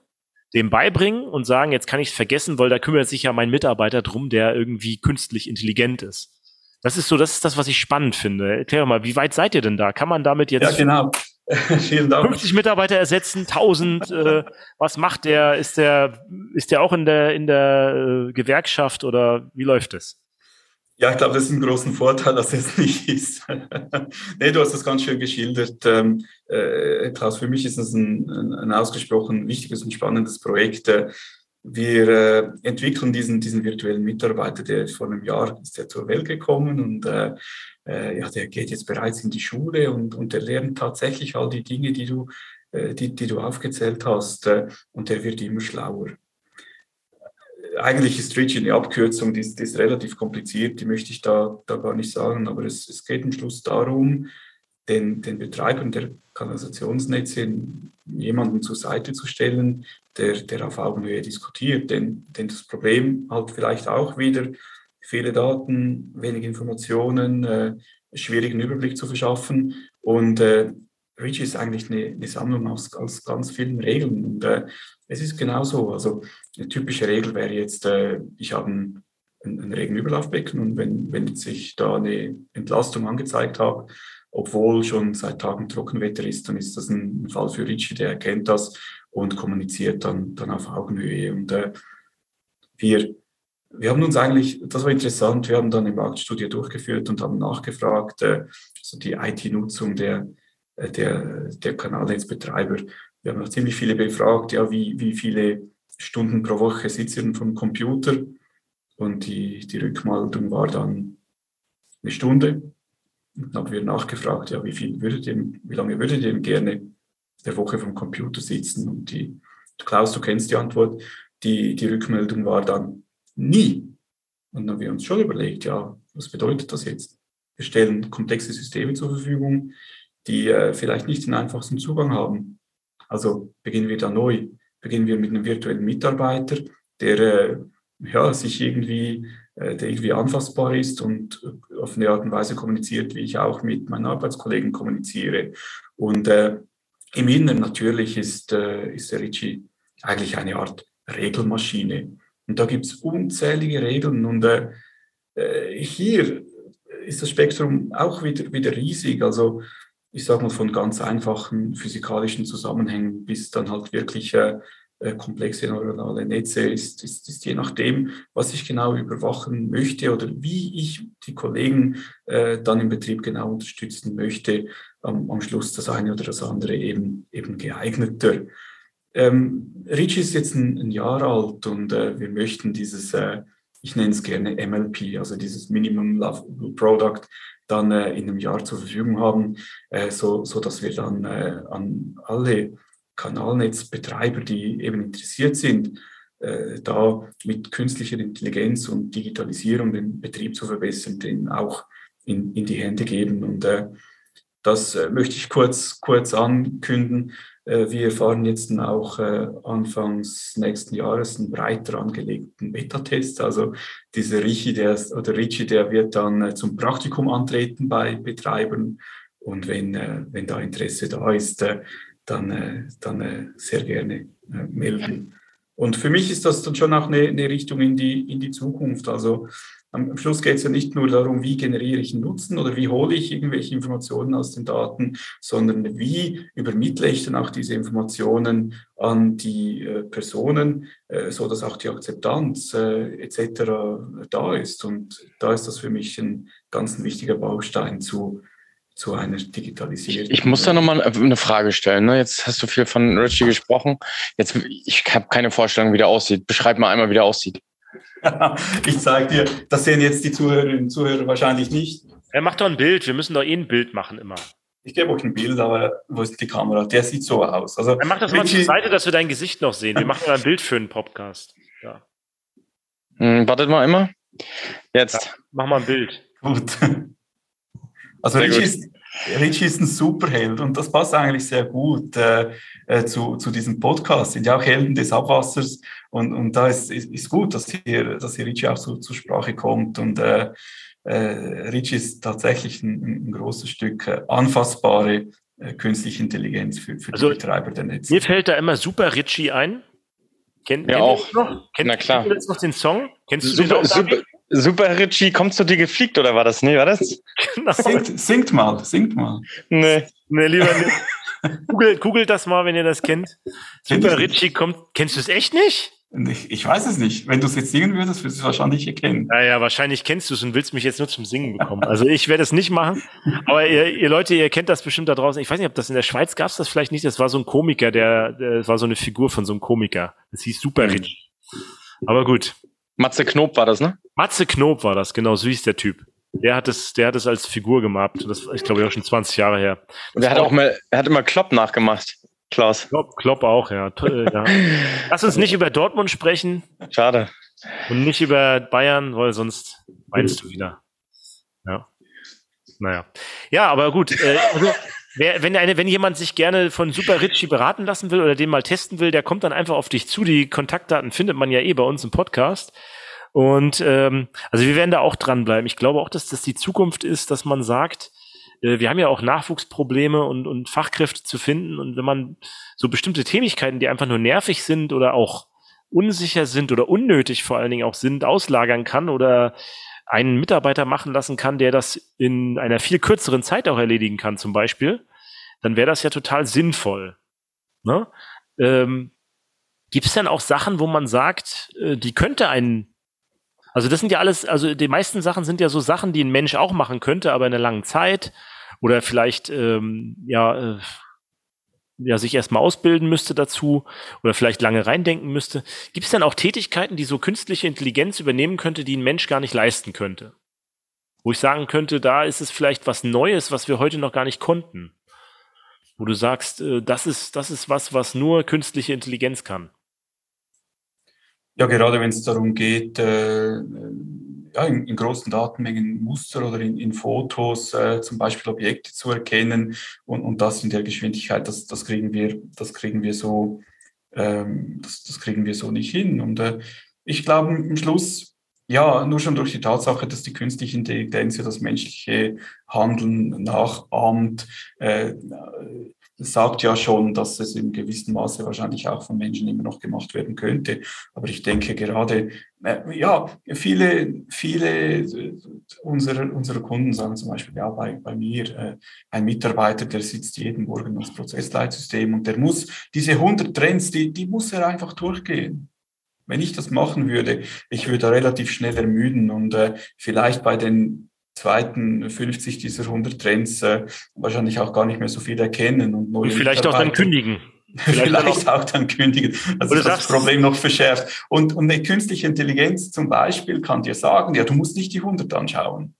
dem beibringen und sagen, jetzt kann ich es vergessen, weil da kümmert sich ja mein Mitarbeiter drum, der irgendwie künstlich intelligent ist. Das ist so, das ist das, was ich spannend finde. Erklär mal, wie weit seid ihr denn da? Kann man damit jetzt ja, genau. [laughs] Vielen Dank. 50 Mitarbeiter ersetzen, 1000, äh, was macht der? Ist der, ist der auch in der, in der äh, Gewerkschaft oder wie läuft es? Ja, ich glaube, das ist ein großen Vorteil, dass es nicht [laughs] ist. nee, du hast das ganz schön geschildert. Ähm, äh, Klaus, für mich ist es ein, ein, ausgesprochen wichtiges und spannendes Projekt. Äh, wir äh, entwickeln diesen, diesen virtuellen Mitarbeiter, der vor einem Jahr ist der zur Welt gekommen und äh, äh, ja, der geht jetzt bereits in die Schule und, und der lernt tatsächlich all die Dinge, die du, äh, die, die du aufgezählt hast und der wird immer schlauer eigentlich ist Rich eine Abkürzung, die ist, die ist, relativ kompliziert, die möchte ich da, da gar nicht sagen, aber es, es geht am Schluss darum, den, den Betreibern der Kanalisationsnetze jemanden zur Seite zu stellen, der, der auf Augenhöhe diskutiert. Denn, denn das Problem halt vielleicht auch wieder viele Daten, wenig Informationen, äh, schwierigen Überblick zu verschaffen. Und äh, Reach ist eigentlich eine, eine Sammlung aus, aus ganz vielen Regeln. Und äh, es ist genauso. Also eine typische Regel wäre jetzt, äh, ich habe ein, ein Regenüberlaufbecken und wenn, wenn sich da eine Entlastung angezeigt habe, obwohl schon seit Tagen Trockenwetter ist, dann ist das ein Fall für Ritchie, der erkennt das und kommuniziert dann, dann auf Augenhöhe. Und äh, wir, wir haben uns eigentlich, das war interessant, wir haben dann eine Marktstudie durchgeführt und haben nachgefragt, äh, so die IT-Nutzung der, der, der Kanalnetzbetreiber. Wir haben noch ziemlich viele befragt, ja, wie, wie viele Stunden pro Woche sitzen vom Computer. Und die, die Rückmeldung war dann eine Stunde. Und dann haben wir nachgefragt, ja, wie viel würdet ihr, wie lange würdet ihr gerne der Woche vom Computer sitzen? Und die, Klaus, du kennst die Antwort, die, die Rückmeldung war dann nie. Und dann haben wir uns schon überlegt, ja, was bedeutet das jetzt? Wir stellen komplexe Systeme zur Verfügung, die äh, vielleicht nicht den einfachsten Zugang haben. Also beginnen wir da neu. Beginnen wir mit einem virtuellen Mitarbeiter, der äh, ja, sich irgendwie äh, der irgendwie anfassbar ist und auf eine Art und Weise kommuniziert, wie ich auch mit meinen Arbeitskollegen kommuniziere. Und äh, im Inneren natürlich ist, äh, ist der Ritchie eigentlich eine Art Regelmaschine. Und da gibt es unzählige Regeln. Und äh, hier ist das Spektrum auch wieder, wieder riesig. Also ich sage mal von ganz einfachen physikalischen Zusammenhängen bis dann halt wirklich äh, komplexe neuronale Netze ist, ist, ist je nachdem, was ich genau überwachen möchte oder wie ich die Kollegen äh, dann im Betrieb genau unterstützen möchte, am, am Schluss das eine oder das andere eben, eben geeigneter. Ähm, Rich ist jetzt ein, ein Jahr alt und äh, wir möchten dieses, äh, ich nenne es gerne MLP, also dieses Minimum Lovable Product, dann äh, in einem Jahr zur Verfügung haben, äh, so, so dass wir dann äh, an alle Kanalnetzbetreiber, die eben interessiert sind, äh, da mit künstlicher Intelligenz und Digitalisierung den Betrieb zu verbessern, den auch in, in die Hände geben. Und äh, das äh, möchte ich kurz, kurz ankündigen. Äh, wir fahren jetzt auch äh, anfangs nächsten Jahres einen breiter angelegten Beta-Test. Also dieser Richie, der, oder Richie, der wird dann zum Praktikum antreten bei Betreibern. Und wenn, wenn da Interesse da ist, dann, dann sehr gerne melden. Und für mich ist das dann schon auch eine, eine Richtung in die, in die Zukunft. Also am Schluss geht es ja nicht nur darum, wie generiere ich einen Nutzen oder wie hole ich irgendwelche Informationen aus den Daten, sondern wie übermittle ich dann auch diese Informationen an die äh, Personen, äh, so dass auch die Akzeptanz äh, etc. da ist. Und da ist das für mich ein ganz wichtiger Baustein zu zu einer Digitalisierung. Ich, ich muss da nochmal eine Frage stellen. Ne? Jetzt hast du viel von Richie gesprochen. Jetzt, ich habe keine Vorstellung, wie der aussieht. Beschreib mal einmal, wie der aussieht. [laughs] ich zeige dir, das sehen jetzt die Zuhörerinnen und Zuhörer wahrscheinlich nicht. Er macht doch ein Bild. Wir müssen doch eh ein Bild machen immer. Ich gebe euch ein Bild, aber wo ist die Kamera? Der sieht so aus. Also, er macht das mal zur Seite, dass wir dein Gesicht noch sehen. Wir machen ein Bild für einen Podcast. Ja. Hm, wartet mal immer. Jetzt. Ja, mach mal ein Bild. Gut. [laughs] Also Richie ist, Richie ist ein Superheld und das passt eigentlich sehr gut äh, äh, zu, zu diesem Podcast. Sind ja auch Helden des Abwassers und, und da ist, ist, ist gut, dass hier, dass hier Richie auch so zur Sprache kommt und äh, äh, Richie ist tatsächlich ein, ein großes Stück äh, anfassbare äh, künstliche Intelligenz für, für also, die Betreiber der Netze. Mir fällt da immer super Richie ein. Kennt, ja, auch. Noch? Kennt, Na klar. Kennst du noch den Song? Kennst du super, den auch, super, super Richie, kommt zu dir gefliegt oder war das? Nee, war das? Genau. Singt, singt mal, singt mal. Nee. Nee, lieber nicht. Googelt, googelt das mal, wenn ihr das kennt. Super Richie kommt. Kennst du es echt nicht? Ich, ich, weiß es nicht. Wenn du es jetzt singen würdest, würdest du es wahrscheinlich erkennen. Ja, ja, wahrscheinlich kennst du es und willst mich jetzt nur zum Singen bekommen. Also ich werde es nicht machen. Aber ihr, ihr Leute, ihr kennt das bestimmt da draußen. Ich weiß nicht, ob das in der Schweiz gab es das vielleicht nicht. Das war so ein Komiker, der, der war so eine Figur von so einem Komiker. Das hieß Super mhm. Rich. Aber gut. Matze Knob war das, ne? Matze Knob war das, genau, so hieß der Typ. Der hat es, der hat es als Figur gemacht. Das, ich glaube, auch schon 20 Jahre her. Und er hat auch mal, er hat immer Klopp nachgemacht. Klaus. Klopp, Klopp auch, ja. ja. Lass uns nicht über Dortmund sprechen. Schade. Und nicht über Bayern, weil sonst meinst du wieder. Ja. Naja. Ja, aber gut. Äh, also, wer, wenn, eine, wenn jemand sich gerne von Super Richie beraten lassen will oder den mal testen will, der kommt dann einfach auf dich zu. Die Kontaktdaten findet man ja eh bei uns im Podcast. Und ähm, also wir werden da auch dranbleiben. Ich glaube auch, dass das die Zukunft ist, dass man sagt, äh, wir haben ja auch Nachwuchsprobleme und, und Fachkräfte zu finden. Und wenn man so bestimmte Tätigkeiten, die einfach nur nervig sind oder auch unsicher sind oder unnötig vor allen Dingen auch sind, auslagern kann oder einen Mitarbeiter machen lassen kann, der das in einer viel kürzeren Zeit auch erledigen kann, zum Beispiel, dann wäre das ja total sinnvoll. Ne? Ähm, Gibt es denn auch Sachen, wo man sagt, äh, die könnte ein, also das sind ja alles, also die meisten Sachen sind ja so Sachen, die ein Mensch auch machen könnte, aber in einer langen Zeit oder vielleicht ähm, ja, äh, ja sich erstmal ausbilden müsste dazu oder vielleicht lange reindenken müsste. Gibt es denn auch Tätigkeiten, die so künstliche Intelligenz übernehmen könnte, die ein Mensch gar nicht leisten könnte? Wo ich sagen könnte, da ist es vielleicht was Neues, was wir heute noch gar nicht konnten. Wo du sagst, äh, das ist, das ist was, was nur künstliche Intelligenz kann. Ja, gerade wenn es darum geht, äh, ja, in, in, großen Datenmengen Muster oder in, in Fotos äh, zum Beispiel Objekte zu erkennen und, und das in der Geschwindigkeit, das, das kriegen wir, das kriegen wir so, ähm, das, das kriegen wir so nicht hin. Und äh, ich glaube, im Schluss, ja, nur schon durch die Tatsache, dass die künstliche Intelligenz ja das menschliche Handeln nachahmt, äh, sagt ja schon, dass es in gewissem Maße wahrscheinlich auch von Menschen immer noch gemacht werden könnte. Aber ich denke gerade, äh, ja, viele, viele unserer, unserer Kunden sagen zum Beispiel, ja, bei, bei mir, äh, ein Mitarbeiter, der sitzt jeden Morgen ans Prozessleitsystem und der muss diese 100 Trends, die, die muss er einfach durchgehen. Wenn ich das machen würde, ich würde relativ schnell ermüden und äh, vielleicht bei den zweiten 50 dieser 100 Trends äh, wahrscheinlich auch gar nicht mehr so viel erkennen. Und, und vielleicht auch dann kündigen. [laughs] Vielleicht, vielleicht auch dann kündigen. Also das, das Problem noch verschärft. Und, und eine künstliche Intelligenz zum Beispiel kann dir sagen, ja, du musst nicht die 100 anschauen.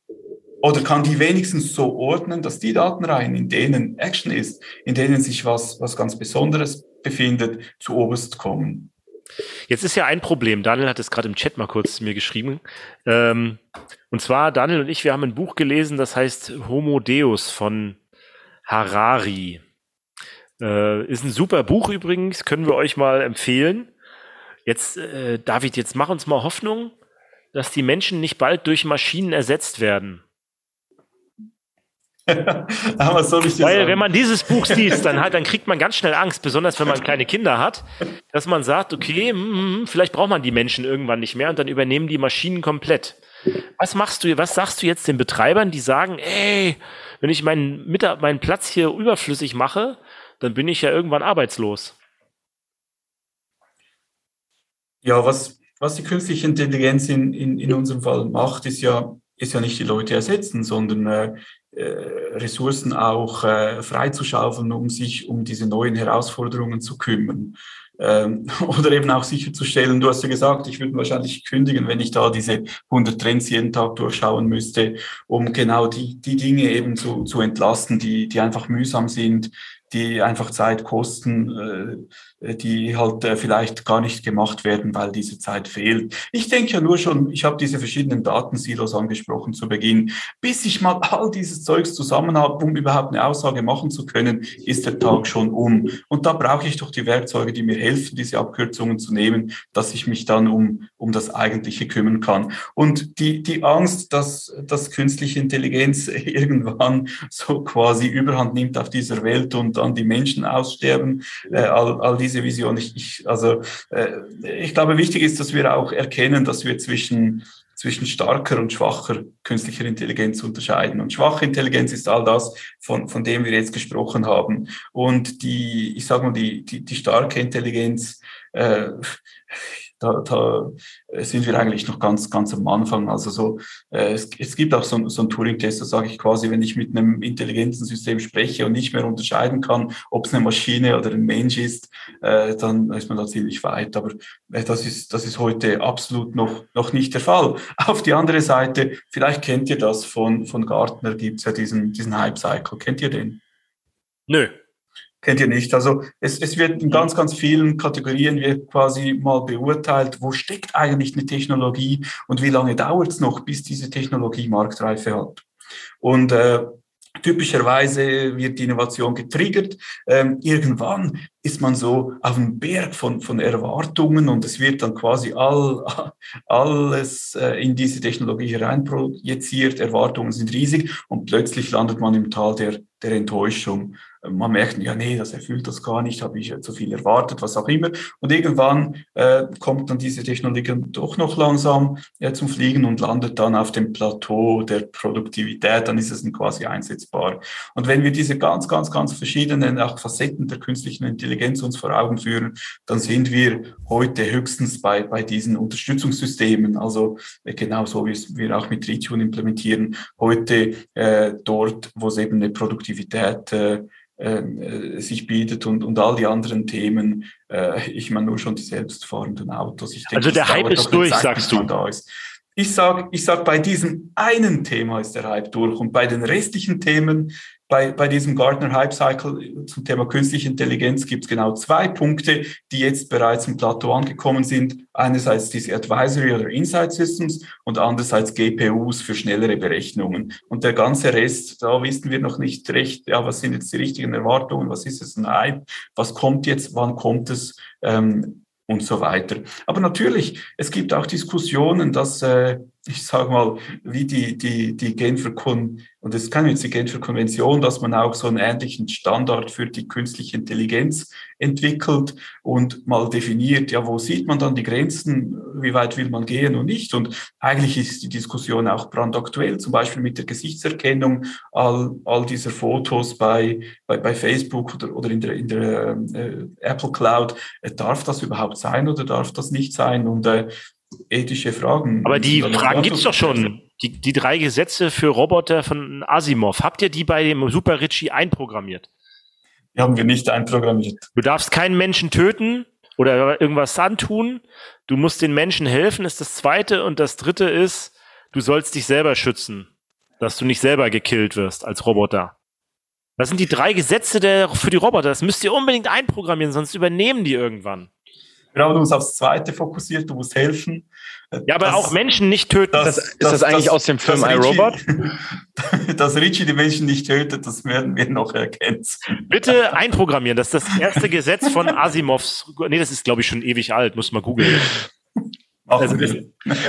Oder kann die wenigstens so ordnen, dass die Datenreihen, in denen Action ist, in denen sich was, was ganz Besonderes befindet, zu oberst kommen. Jetzt ist ja ein Problem. Daniel hat es gerade im Chat mal kurz mir geschrieben. Ähm, und zwar, Daniel und ich, wir haben ein Buch gelesen, das heißt Homo Deus von Harari. Äh, ist ein super Buch übrigens, können wir euch mal empfehlen. Jetzt, äh, David, jetzt mach uns mal Hoffnung, dass die Menschen nicht bald durch Maschinen ersetzt werden. Aber soll ich Weil, sagen? wenn man dieses Buch liest, dann, halt, dann kriegt man ganz schnell Angst, besonders wenn man kleine Kinder hat, dass man sagt, okay, mm, vielleicht braucht man die Menschen irgendwann nicht mehr und dann übernehmen die Maschinen komplett. Was machst du, was sagst du jetzt den Betreibern, die sagen, ey, wenn ich meinen, meinen Platz hier überflüssig mache, dann bin ich ja irgendwann arbeitslos? Ja, was, was die künstliche Intelligenz in, in, in unserem Fall macht, ist ja, ist ja nicht die Leute ersetzen, sondern äh, äh, Ressourcen auch äh, freizuschaufeln, um sich um diese neuen Herausforderungen zu kümmern. Ähm, [laughs] oder eben auch sicherzustellen, du hast ja gesagt, ich würde wahrscheinlich kündigen, wenn ich da diese 100 Trends jeden Tag durchschauen müsste, um genau die, die Dinge eben zu, zu entlasten, die, die einfach mühsam sind, die einfach Zeit kosten, äh, die halt äh, vielleicht gar nicht gemacht werden, weil diese Zeit fehlt. Ich denke ja nur schon, ich habe diese verschiedenen Datensilos angesprochen zu Beginn. Bis ich mal [laughs] all dieses Zeugs zusammen habe, um überhaupt eine Aussage machen zu können, ist der Tag schon um. Und da brauche ich doch die Werkzeuge, die mir helfen, diese Abkürzungen zu nehmen, dass ich mich dann um, um das Eigentliche kümmern kann. Und die, die Angst, dass, dass künstliche Intelligenz [laughs] irgendwann so quasi Überhand nimmt auf dieser Welt und dann die Menschen aussterben, äh, all, all diese Visionen. Ich, ich, also äh, ich glaube, wichtig ist, dass wir auch erkennen, dass wir zwischen zwischen starker und schwacher künstlicher Intelligenz unterscheiden. Und schwache Intelligenz ist all das, von, von dem wir jetzt gesprochen haben. Und die, ich sage mal, die, die, die starke Intelligenz, äh, da, da sind wir eigentlich noch ganz, ganz am Anfang. Also so, äh, es, es gibt auch so, so einen Turing-Test, da sage ich quasi, wenn ich mit einem intelligenten System spreche und nicht mehr unterscheiden kann, ob es eine Maschine oder ein Mensch ist, äh, dann ist man da ziemlich weit. Aber äh, das ist, das ist heute absolut noch, noch nicht der Fall. [laughs] Auf die andere Seite, vielleicht kennt ihr das von, von Gartner, gibt's ja diesen, diesen Hype-Cycle. Kennt ihr den? Nö kennt ihr nicht. Also es, es wird in ganz, ganz vielen Kategorien wird quasi mal beurteilt, wo steckt eigentlich eine Technologie und wie lange dauert es noch, bis diese Technologie Marktreife hat. Und äh, Typischerweise wird die Innovation getriggert. Ähm, irgendwann ist man so auf einem Berg von, von Erwartungen und es wird dann quasi all, [laughs] alles äh, in diese Technologie hereinprojiziert. Erwartungen sind riesig und plötzlich landet man im Tal der, der Enttäuschung. Man merkt, ja, nee, das erfüllt das gar nicht, habe ich zu viel erwartet, was auch immer. Und irgendwann äh, kommt dann diese Technologie doch noch langsam äh, zum Fliegen und landet dann auf dem Plateau der Produktivität, dann ist es quasi einsetzbar. Und wenn wir diese ganz, ganz, ganz verschiedenen auch Facetten der künstlichen Intelligenz uns vor Augen führen, dann sind wir heute höchstens bei, bei diesen Unterstützungssystemen, also äh, genau so wie wir auch mit Ritune implementieren, heute äh, dort, wo es eben eine Produktivität äh, sich bietet und, und all die anderen Themen. Äh, ich meine nur schon die selbstfahrenden Autos. Denke, also der Hype ist durch, sagst du. Da ist. Ich sage, ich sag, bei diesem einen Thema ist der Hype durch und bei den restlichen Themen bei, bei diesem Gartner Hype Cycle zum Thema künstliche Intelligenz gibt es genau zwei Punkte, die jetzt bereits im Plateau angekommen sind. Einerseits diese Advisory oder Insight Systems und andererseits GPUs für schnellere Berechnungen. Und der ganze Rest, da wissen wir noch nicht recht, ja, was sind jetzt die richtigen Erwartungen, was ist es ein Hype, was kommt jetzt, wann kommt es ähm, und so weiter. Aber natürlich, es gibt auch Diskussionen, dass äh, ich sage mal, wie die, die, die Genfer Kon und es kann jetzt die Genfer Konvention, dass man auch so einen ähnlichen Standard für die künstliche Intelligenz entwickelt und mal definiert, ja, wo sieht man dann die Grenzen, wie weit will man gehen und nicht. Und eigentlich ist die Diskussion auch brandaktuell, zum Beispiel mit der Gesichtserkennung all, all dieser Fotos bei, bei, bei Facebook oder, oder in der, in der äh, Apple Cloud. Äh, darf das überhaupt sein oder darf das nicht sein? Und äh, ethische Fragen. Aber die Fragen gibt es doch schon. Die, die drei Gesetze für Roboter von Asimov. Habt ihr die bei dem Super Ritchie einprogrammiert? Die haben wir nicht einprogrammiert. Du darfst keinen Menschen töten oder irgendwas antun. Du musst den Menschen helfen, ist das zweite. Und das dritte ist, du sollst dich selber schützen, dass du nicht selber gekillt wirst als Roboter. Das sind die drei Gesetze der, für die Roboter. Das müsst ihr unbedingt einprogrammieren, sonst übernehmen die irgendwann. Genau, du musst aufs Zweite fokussiert, du musst helfen. Ja, aber das, auch Menschen nicht töten. Das, das, ist das eigentlich aus dem Film iRobot? [laughs] dass Richie die Menschen nicht tötet, das werden wir noch erkennen. Bitte einprogrammieren. Das ist das erste Gesetz von Asimovs. Nee, das ist, glaube ich, schon ewig alt. Muss mal googeln. Also,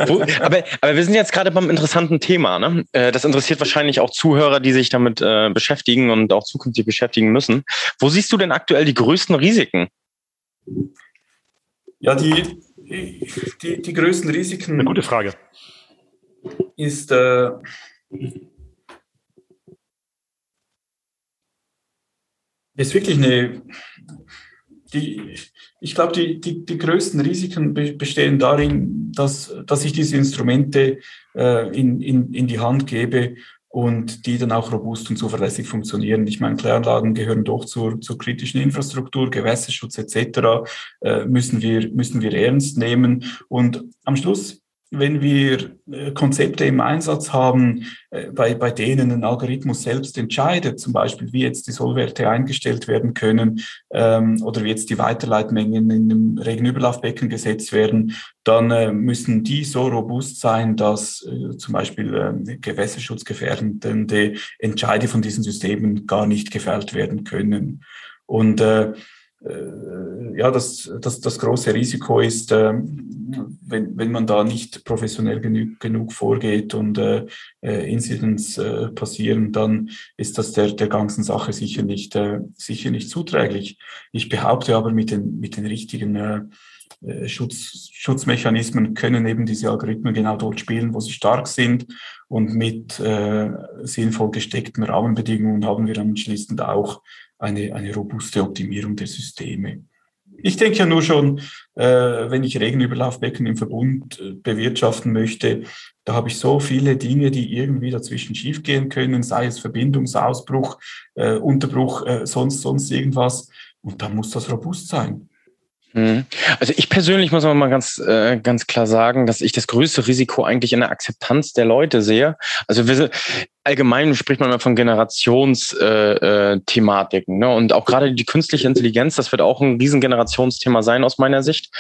wo, aber, aber wir sind jetzt gerade beim interessanten Thema. Ne? Äh, das interessiert wahrscheinlich auch Zuhörer, die sich damit äh, beschäftigen und auch zukünftig beschäftigen müssen. Wo siehst du denn aktuell die größten Risiken? Ja, die, die, die größten Risiken. Eine gute Frage. Ist. Äh, ist wirklich eine. Die, ich glaube, die, die, die größten Risiken bestehen darin, dass, dass ich diese Instrumente äh, in, in, in die Hand gebe und die dann auch robust und zuverlässig funktionieren. Ich meine, Kläranlagen gehören doch zur, zur kritischen Infrastruktur, Gewässerschutz etc. Äh, müssen wir müssen wir ernst nehmen. Und am Schluss wenn wir äh, Konzepte im Einsatz haben, äh, bei, bei denen ein Algorithmus selbst entscheidet, zum Beispiel wie jetzt die Sollwerte eingestellt werden können ähm, oder wie jetzt die Weiterleitmengen in dem Regenüberlaufbecken gesetzt werden, dann äh, müssen die so robust sein, dass äh, zum Beispiel äh, gewässerschutzgefährdende Entscheide von diesen Systemen gar nicht gefällt werden können. Und äh, ja, das, das, das große Risiko ist, äh, wenn, wenn man da nicht professionell genug, genug vorgeht und äh, äh, Incidents äh, passieren, dann ist das der, der ganzen Sache sicher nicht, äh, sicher nicht zuträglich. Ich behaupte aber, mit den, mit den richtigen äh, äh, Schutz, Schutzmechanismen können eben diese Algorithmen genau dort spielen, wo sie stark sind. Und mit äh, sinnvoll gesteckten Rahmenbedingungen haben wir dann anschließend auch eine, eine robuste Optimierung der Systeme. Ich denke ja nur schon, äh, wenn ich Regenüberlaufbecken im Verbund äh, bewirtschaften möchte, da habe ich so viele Dinge, die irgendwie dazwischen schiefgehen können, sei es Verbindungsausbruch, äh, Unterbruch, äh, sonst, sonst irgendwas. Und da muss das robust sein. Mhm. Also ich persönlich muss mal ganz, äh, ganz klar sagen, dass ich das größte Risiko eigentlich in der Akzeptanz der Leute sehe. Also wir, allgemein spricht man immer von Generationsthematiken. Äh, äh, ne? Und auch gerade die künstliche Intelligenz, das wird auch ein Riesengenerationsthema sein aus meiner Sicht.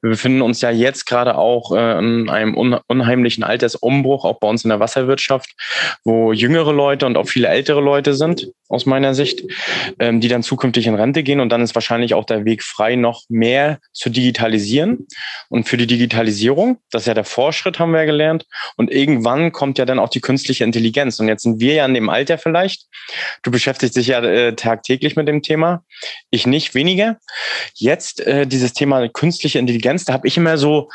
Wir befinden uns ja jetzt gerade auch äh, in einem unheimlichen Altersumbruch, auch bei uns in der Wasserwirtschaft, wo jüngere Leute und auch viele ältere Leute sind, aus meiner Sicht, ähm, die dann zukünftig in Rente gehen. Und dann ist wahrscheinlich auch der Weg frei, noch mehr zu digitalisieren. Und für die Digitalisierung, das ist ja der Vorschritt, haben wir ja gelernt. Und irgendwann kommt ja dann auch die künstliche Intelligenz. Und Und jetzt sind wir ja in dem Alter vielleicht. Du beschäftigst dich ja äh, tagtäglich mit dem Thema. Ich nicht weniger. Jetzt äh, dieses Thema künstliche Intelligenz, da habe ich immer so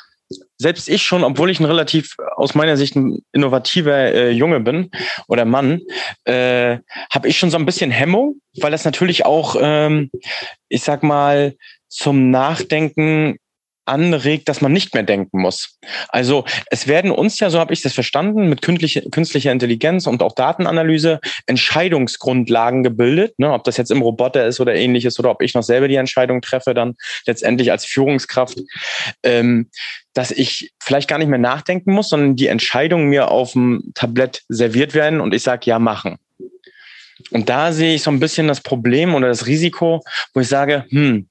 selbst ich schon, obwohl ich ein relativ aus meiner Sicht ein innovativer äh, Junge bin oder Mann, äh, habe ich schon so ein bisschen Hemmung, weil das natürlich auch, ähm, ich sag mal, zum Nachdenken anregt, dass man nicht mehr denken muss. Also es werden uns ja, so habe ich das verstanden, mit künstlicher Intelligenz und auch Datenanalyse Entscheidungsgrundlagen gebildet, ne, ob das jetzt im Roboter ist oder ähnliches oder ob ich noch selber die Entscheidung treffe, dann letztendlich als Führungskraft, ähm, dass ich vielleicht gar nicht mehr nachdenken muss, sondern die Entscheidungen mir auf dem Tablett serviert werden und ich sage, ja, machen. Und da sehe ich so ein bisschen das Problem oder das Risiko, wo ich sage, hm,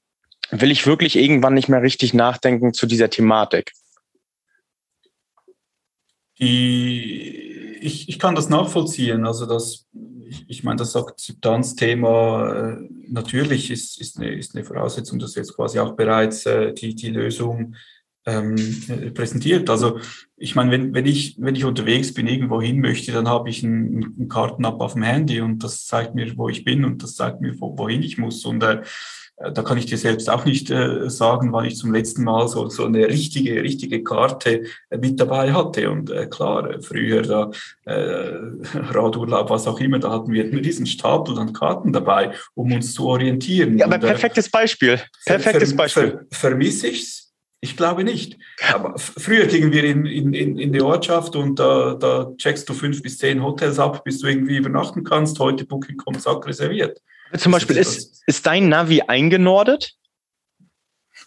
will ich wirklich irgendwann nicht mehr richtig nachdenken zu dieser Thematik? Die, ich, ich kann das nachvollziehen. Also das, ich, ich meine, das Akzeptanzthema äh, natürlich ist, ist, eine, ist eine Voraussetzung, dass jetzt quasi auch bereits äh, die, die Lösung ähm, äh, präsentiert. Also ich meine, wenn, wenn, ich, wenn ich unterwegs bin, irgendwo hin möchte, dann habe ich einen, einen Karten-App auf dem Handy und das zeigt mir, wo ich bin und das zeigt mir, wo, wohin ich muss. Und äh, da kann ich dir selbst auch nicht äh, sagen, wann ich zum letzten Mal so, so eine richtige, richtige Karte äh, mit dabei hatte. Und äh, klar, äh, früher da äh, [laughs] Radurlaub, was auch immer, da hatten wir mit diesen Stapel an Karten dabei, um uns zu orientieren. Ja, aber Und, perfektes Beispiel. Perfektes ver, Beispiel. Ver, vermisse ich's? Ich glaube nicht. Aber früher gingen wir in, in, in, die Ortschaft und da, da checkst du fünf bis zehn Hotels ab, bis du irgendwie übernachten kannst. Heute Booking.com sagt reserviert. Zum Beispiel, ist, ist dein Navi eingenordet?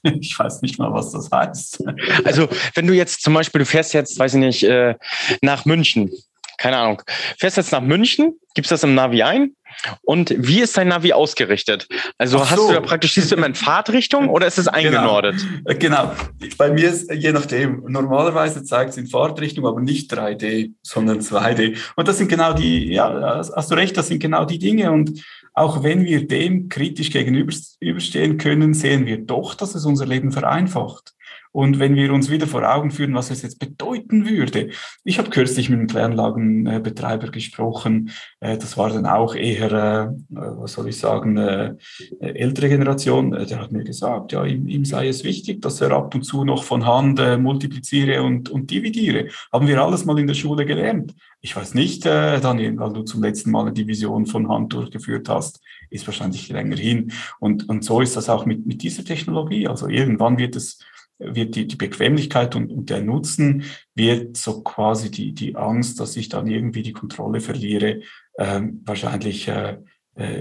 [laughs] Ich weiß nicht mal, was das heißt. [laughs] Also, wenn du jetzt zum Beispiel, du fährst jetzt, weiß ich nicht, äh, nach München, keine Ahnung, fährst jetzt nach München, gibst das im Navi ein und wie ist dein Navi ausgerichtet? Also Ach hast so. du da praktisch, siehst du immer in Fahrtrichtung [laughs] oder ist es genau. eingenordet? Genau. genau. Bei mir ist je nachdem. Normalerweise zeigt es in Fahrtrichtung, aber nicht 3D, sondern 2D. Und das sind genau die, ja, hast du recht, das sind genau die Dinge. Und auch wenn wir dem kritisch gegenüberstehen können, sehen wir doch, dass es unser Leben vereinfacht. Und wenn wir uns wieder vor Augen führen, was es jetzt bedeuten würde. Ich habe kürzlich mit einem Kläranlagenbetreiber gesprochen. Äh, das war dann auch eher, äh, was soll ich sagen, äh, ältere Generation. Der hat mir gesagt, ja, ihm, ihm sei es wichtig, dass er ab und zu noch von Hand multipliziere und, und dividiere. Haben wir alles mal in der Schule gelernt. Ich weiß nicht, Daniel, weil du zum letzten Mal eine Division von Hand durchgeführt hast, ist wahrscheinlich länger hin. Und, und so ist das auch mit, mit dieser Technologie. Also irgendwann wird es wird die, die Bequemlichkeit und, und der Nutzen wird so quasi die, die Angst, dass ich dann irgendwie die Kontrolle verliere, äh, wahrscheinlich äh,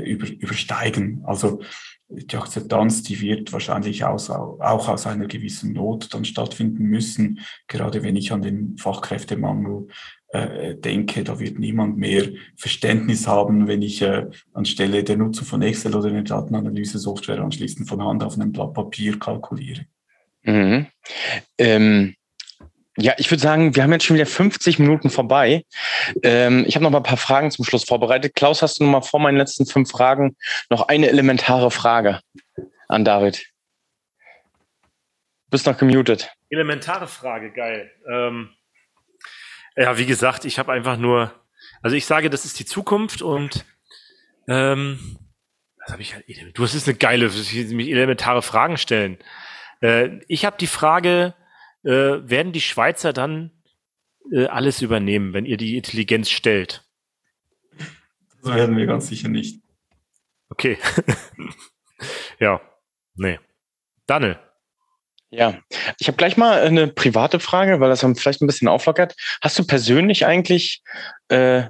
über, übersteigen. Also die Akzeptanz, die wird wahrscheinlich aus, auch aus einer gewissen Not dann stattfinden müssen, gerade wenn ich an den Fachkräftemangel äh, denke, da wird niemand mehr Verständnis haben, wenn ich äh, anstelle der Nutzung von Excel oder einer Datenanalyse-Software anschließend von Hand auf einem Blatt Papier kalkuliere. Mhm. Ähm, ja, ich würde sagen, wir haben jetzt schon wieder 50 Minuten vorbei. Ähm, ich habe noch mal ein paar Fragen zum Schluss vorbereitet. Klaus, hast du noch mal vor meinen letzten fünf Fragen noch eine elementare Frage an David? Du bist noch gemutet. Elementare Frage, geil. Ähm, ja, wie gesagt, ich habe einfach nur, also ich sage, das ist die Zukunft und ähm, was habe ich halt, du hast eine geile, elementare Fragen stellen. Äh, ich habe die Frage, äh, werden die Schweizer dann äh, alles übernehmen, wenn ihr die Intelligenz stellt? Das werden wir ganz sicher nicht. Okay. [laughs] ja, nee. Daniel. Ja, ich habe gleich mal eine private Frage, weil das vielleicht ein bisschen auflockert. Hast du persönlich eigentlich äh,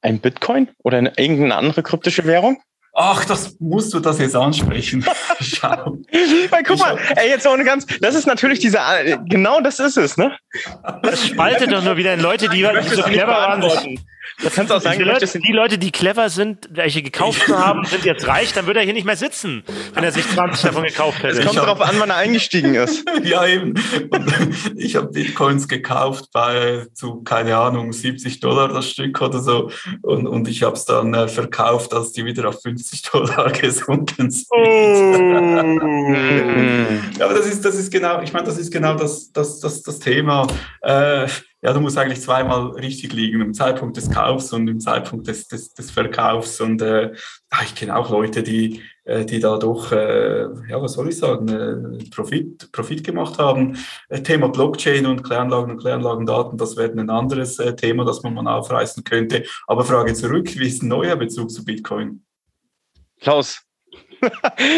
ein Bitcoin oder eine, irgendeine andere kryptische Währung? Ach, das musst du das jetzt ansprechen. [laughs] Schau. Weil, guck mal, ey, jetzt ohne ganz, das ist natürlich diese, genau das ist es, ne? Das spaltet doch nur wieder in Leute, die, die so clever waren. Das kannst du auch sagen, die Leute, die Leute, die clever sind, welche gekauft haben, sind jetzt reich, dann würde er hier nicht mehr sitzen, wenn er sich 20 davon gekauft hätte. Es kommt darauf an, wann er eingestiegen ist. [laughs] ja, eben. Und ich habe Bitcoins gekauft bei zu, keine Ahnung, 70 Dollar das Stück oder so. Und, und ich habe es dann äh, verkauft, als die wieder auf 50 Dollar [laughs] gesunken sind. Oh. [laughs] ja, aber das ist, das ist genau, ich meine, das ist genau das, das, das, das Thema. Äh, ja, du musst eigentlich zweimal richtig liegen, im Zeitpunkt des Kaufs und im Zeitpunkt des, des, des Verkaufs. Und äh, ich kenne auch Leute, die, äh, die da doch, äh, ja, was soll ich sagen, äh, Profit, Profit gemacht haben. Äh, Thema Blockchain und Kläranlagen und Kläranlagendaten, das wäre ein anderes äh, Thema, das man mal aufreißen könnte. Aber Frage zurück, wie ist ein neuer Bezug zu Bitcoin? Klaus,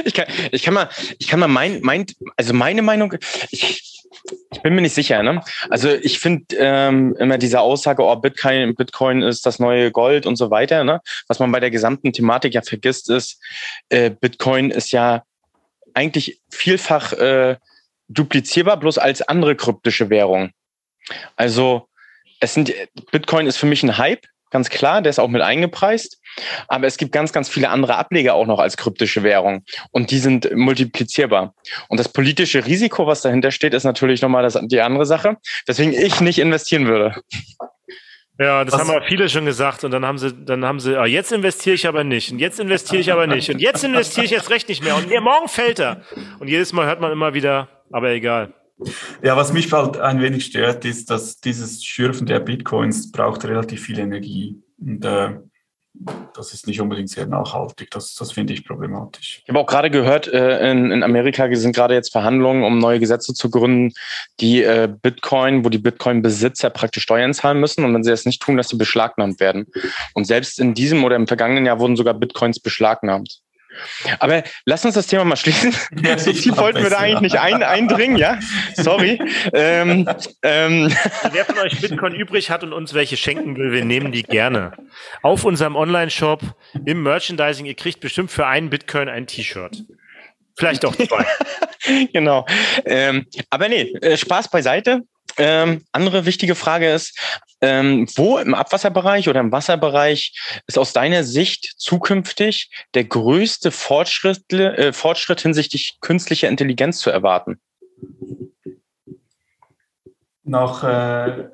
ich kann, ich kann mal, ich kann mal mein, mein, also meine Meinung, ich, ich bin mir nicht sicher. Ne? Also ich finde ähm, immer diese Aussage, oh, Bitcoin, Bitcoin ist das neue Gold und so weiter. Ne? Was man bei der gesamten Thematik ja vergisst, ist, äh, Bitcoin ist ja eigentlich vielfach äh, duplizierbar, bloß als andere kryptische Währung. Also es sind Bitcoin ist für mich ein Hype, ganz klar, der ist auch mit eingepreist. Aber es gibt ganz, ganz viele andere Ableger auch noch als kryptische Währung. Und die sind multiplizierbar. Und das politische Risiko, was dahinter steht, ist natürlich nochmal das, die andere Sache, weswegen ich nicht investieren würde. Ja, das was? haben aber viele schon gesagt und dann haben sie, dann haben sie, ah, jetzt investiere ich aber nicht und jetzt investiere ich aber nicht und jetzt investiere ich jetzt recht nicht mehr und nee, morgen fällt er. Und jedes Mal hört man immer wieder, aber egal. Ja, was mich halt ein wenig stört, ist, dass dieses Schürfen der Bitcoins braucht relativ viel Energie. Und äh, das ist nicht unbedingt sehr nachhaltig. Das, das finde ich problematisch. Ich habe auch gerade gehört, äh, in, in Amerika sind gerade jetzt Verhandlungen, um neue Gesetze zu gründen, die äh, Bitcoin, wo die Bitcoin-Besitzer praktisch Steuern zahlen müssen. Und wenn sie das nicht tun, dass sie beschlagnahmt werden. Und selbst in diesem oder im vergangenen Jahr wurden sogar Bitcoins beschlagnahmt. Aber lass uns das Thema mal schließen. Ja, [laughs] so viel wollten wir da eigentlich nicht ein, eindringen, ja? Sorry. ähm, ähm. Wer von euch Bitcoin übrig hat und uns welche schenken will, wir nehmen die gerne. Auf unserem Online-Shop im Merchandising, ihr kriegt bestimmt für einen Bitcoin ein T-Shirt. Vielleicht auch zwei. [laughs] genau. Ähm, aber nee, äh, Spaß beiseite. Ähm, andere wichtige Frage ist, ähm, wo im Abwasserbereich oder im Wasserbereich ist aus deiner Sicht zukünftig der größte Fortschritt, äh, Fortschritt hinsichtlich künstlicher Intelligenz zu erwarten? Nach, äh,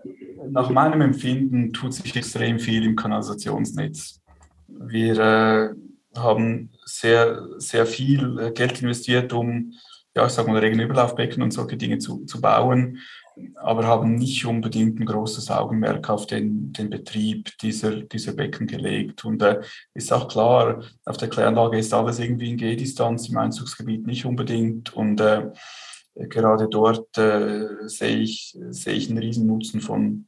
nach meinem Empfinden tut sich extrem viel im Kanalisationsnetz. Wir äh, haben sehr, sehr viel äh, Geld investiert, um ja, ich sag mal, Regenüberlaufbecken und solche Dinge zu, zu bauen aber haben nicht unbedingt ein großes Augenmerk auf den, den Betrieb dieser, dieser Becken gelegt. Und äh, ist auch klar, auf der Kläranlage ist alles irgendwie in Gehdistanz, im Einzugsgebiet nicht unbedingt. Und äh, gerade dort äh, sehe ich, sehe ich einen Riesennutzen von,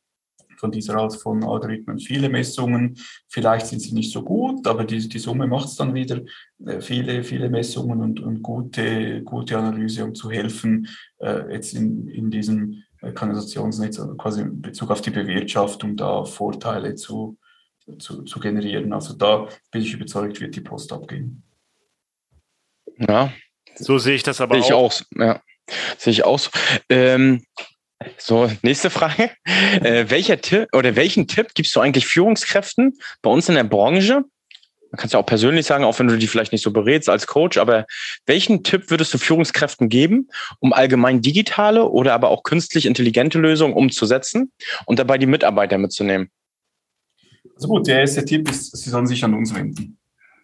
von dieser Art von Algorithmen. Viele Messungen, vielleicht sind sie nicht so gut, aber die, die Summe macht es dann wieder. Äh, viele, viele Messungen und, und gute, gute Analyse, um zu helfen, äh, jetzt in, in diesem Kanalisationsnetz, also quasi in Bezug auf die Bewirtschaftung, da Vorteile zu, zu, zu generieren. Also da bin ich überzeugt, wird die Post abgehen. Ja. So sehe ich das aber sehe auch. Ich auch ja. Sehe ich auch so. Ähm, so, nächste Frage. Äh, welcher Tipp oder welchen Tipp gibst du eigentlich Führungskräften bei uns in der Branche, man kann es ja auch persönlich sagen, auch wenn du die vielleicht nicht so berätst als Coach, aber welchen Tipp würdest du Führungskräften geben, um allgemein digitale oder aber auch künstlich intelligente Lösungen umzusetzen und dabei die Mitarbeiter mitzunehmen? Also gut, der erste Tipp ist, sie sollen sich an uns wenden.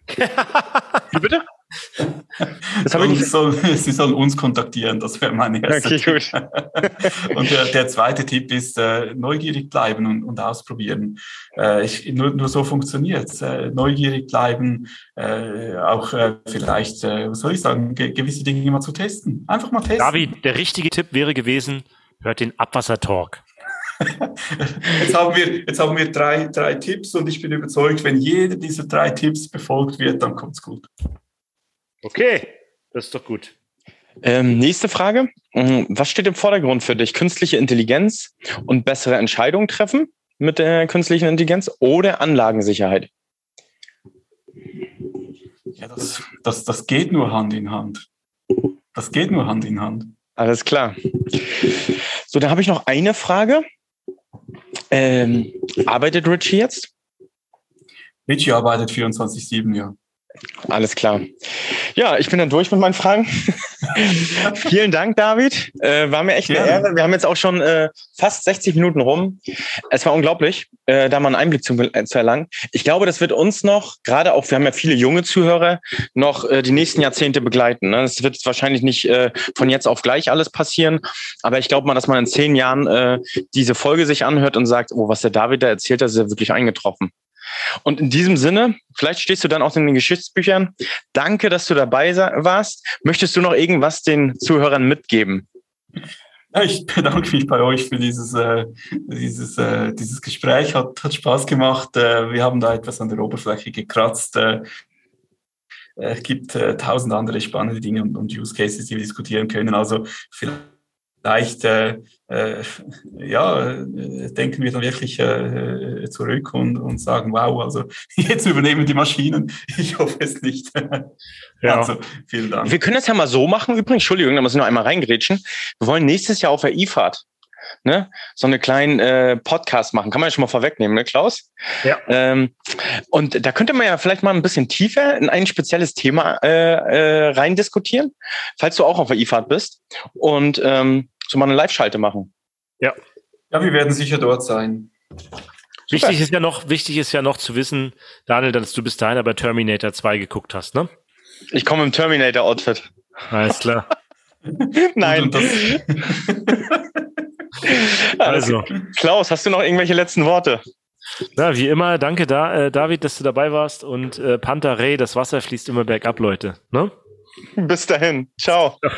[laughs] Wie bitte? [laughs] Das habe ich nicht. Soll, [laughs] Sie sollen uns kontaktieren, das wäre mein erster okay, Tipp. Gut. [laughs] und der, der, zweite Tipp ist, äh, neugierig bleiben und, und ausprobieren. Äh, ich, nur, nur so funktioniert es. Äh, neugierig bleiben, äh, auch äh, vielleicht, äh, was soll ich sagen, ge gewisse Dinge immer zu testen. Einfach mal testen. David, der richtige Tipp wäre gewesen, hört den Abwasser-Talk. jetzt haben wir, jetzt haben wir drei, drei Tipps und ich bin überzeugt, wenn jeder dieser drei Tipps befolgt wird, dann kommt es gut. Okay, das ist doch gut. Ähm, nächste Frage. Mm, was steht im Vordergrund für dich? Künstliche Intelligenz und bessere Entscheidungen treffen mit der künstlichen Intelligenz oder Anlagensicherheit? Ja, das, das, das geht nur Hand in Hand. Das geht nur Hand in Hand. Alles klar. So, dann habe ich noch eine Frage. Ähm, arbeitet Richie jetzt? Richie arbeitet 24-7, ja. Alles klar. Ja, ich bin dann durch mit meinen Fragen. [laughs] Vielen Dank, David. Äh, war mir echt eine Ehre. Wir haben jetzt auch schon äh, fast 60 Minuten rum. Es war unglaublich, äh, da mal einen Einblick zu, äh, zu, erlangen. Ich glaube, das wird uns noch, gerade auch, wir haben ja viele junge Zuhörer, noch äh, die nächsten Jahrzehnte begleiten. Ne? Es wird wahrscheinlich nicht äh, von jetzt auf gleich alles passieren, aber ich glaube mal, dass man in zehn Jahren diese Folge sich anhört und sagt, oh, was der David da erzählt hat, ist ja wirklich eingetroffen. Und in diesem Sinne, vielleicht stehst du dann auch in den Geschichtsbüchern. Danke, dass du dabei warst. Möchtest du noch irgendwas den Zuhörern mitgeben? Ich [laughs] bedanke mich bei euch für dieses, äh, dieses, äh, dieses Gespräch. Hat, hat Spaß gemacht. Äh, wir haben da etwas an der Oberfläche gekratzt. Es gibt tausend andere spannende Dinge und Use Cases, die wir diskutieren können. Also vielleicht vielleicht äh, äh, ja, äh, denken wir dann wirklich äh, zurück und, und sagen, wow, also [laughs] jetzt übernehmen die Maschinen. Ich hoffe es nicht. [laughs] Ja. Also, vielen Dank. Wir können das ja mal so machen, übrigens, Entschuldigung, da muss ich noch einmal reingrätschen. Wir wollen nächstes Jahr auf der IFAD ne, so eine kleinen äh, Podcast machen. Kann man ja schon mal vorwegnehmen, ne, Klaus? Ja. Ähm, und da könnte man ja vielleicht mal ein bisschen tiefer in ein spezielles Thema äh, äh, rein diskutieren, falls du auch auf der IFAD bist und ähm, so mal eine Live-Schalte machen. Ja. Ja, wir werden sicher dort sein. Wichtig ist ja noch, wichtig ist ja noch zu wissen, Daniel, dass du bis dahin aber Terminator 2 geguckt hast, ne? Ich komme im Terminator-Outfit. Alles klar. [laughs] Nein. [laughs] also. Klaus, hast du noch irgendwelche letzten Worte? Na, wie immer, danke da, äh, David, dass du dabei warst und äh, Panther Ray, das Wasser fließt immer bergab, Leute. Ne? Bis dahin. Ciao. Ja.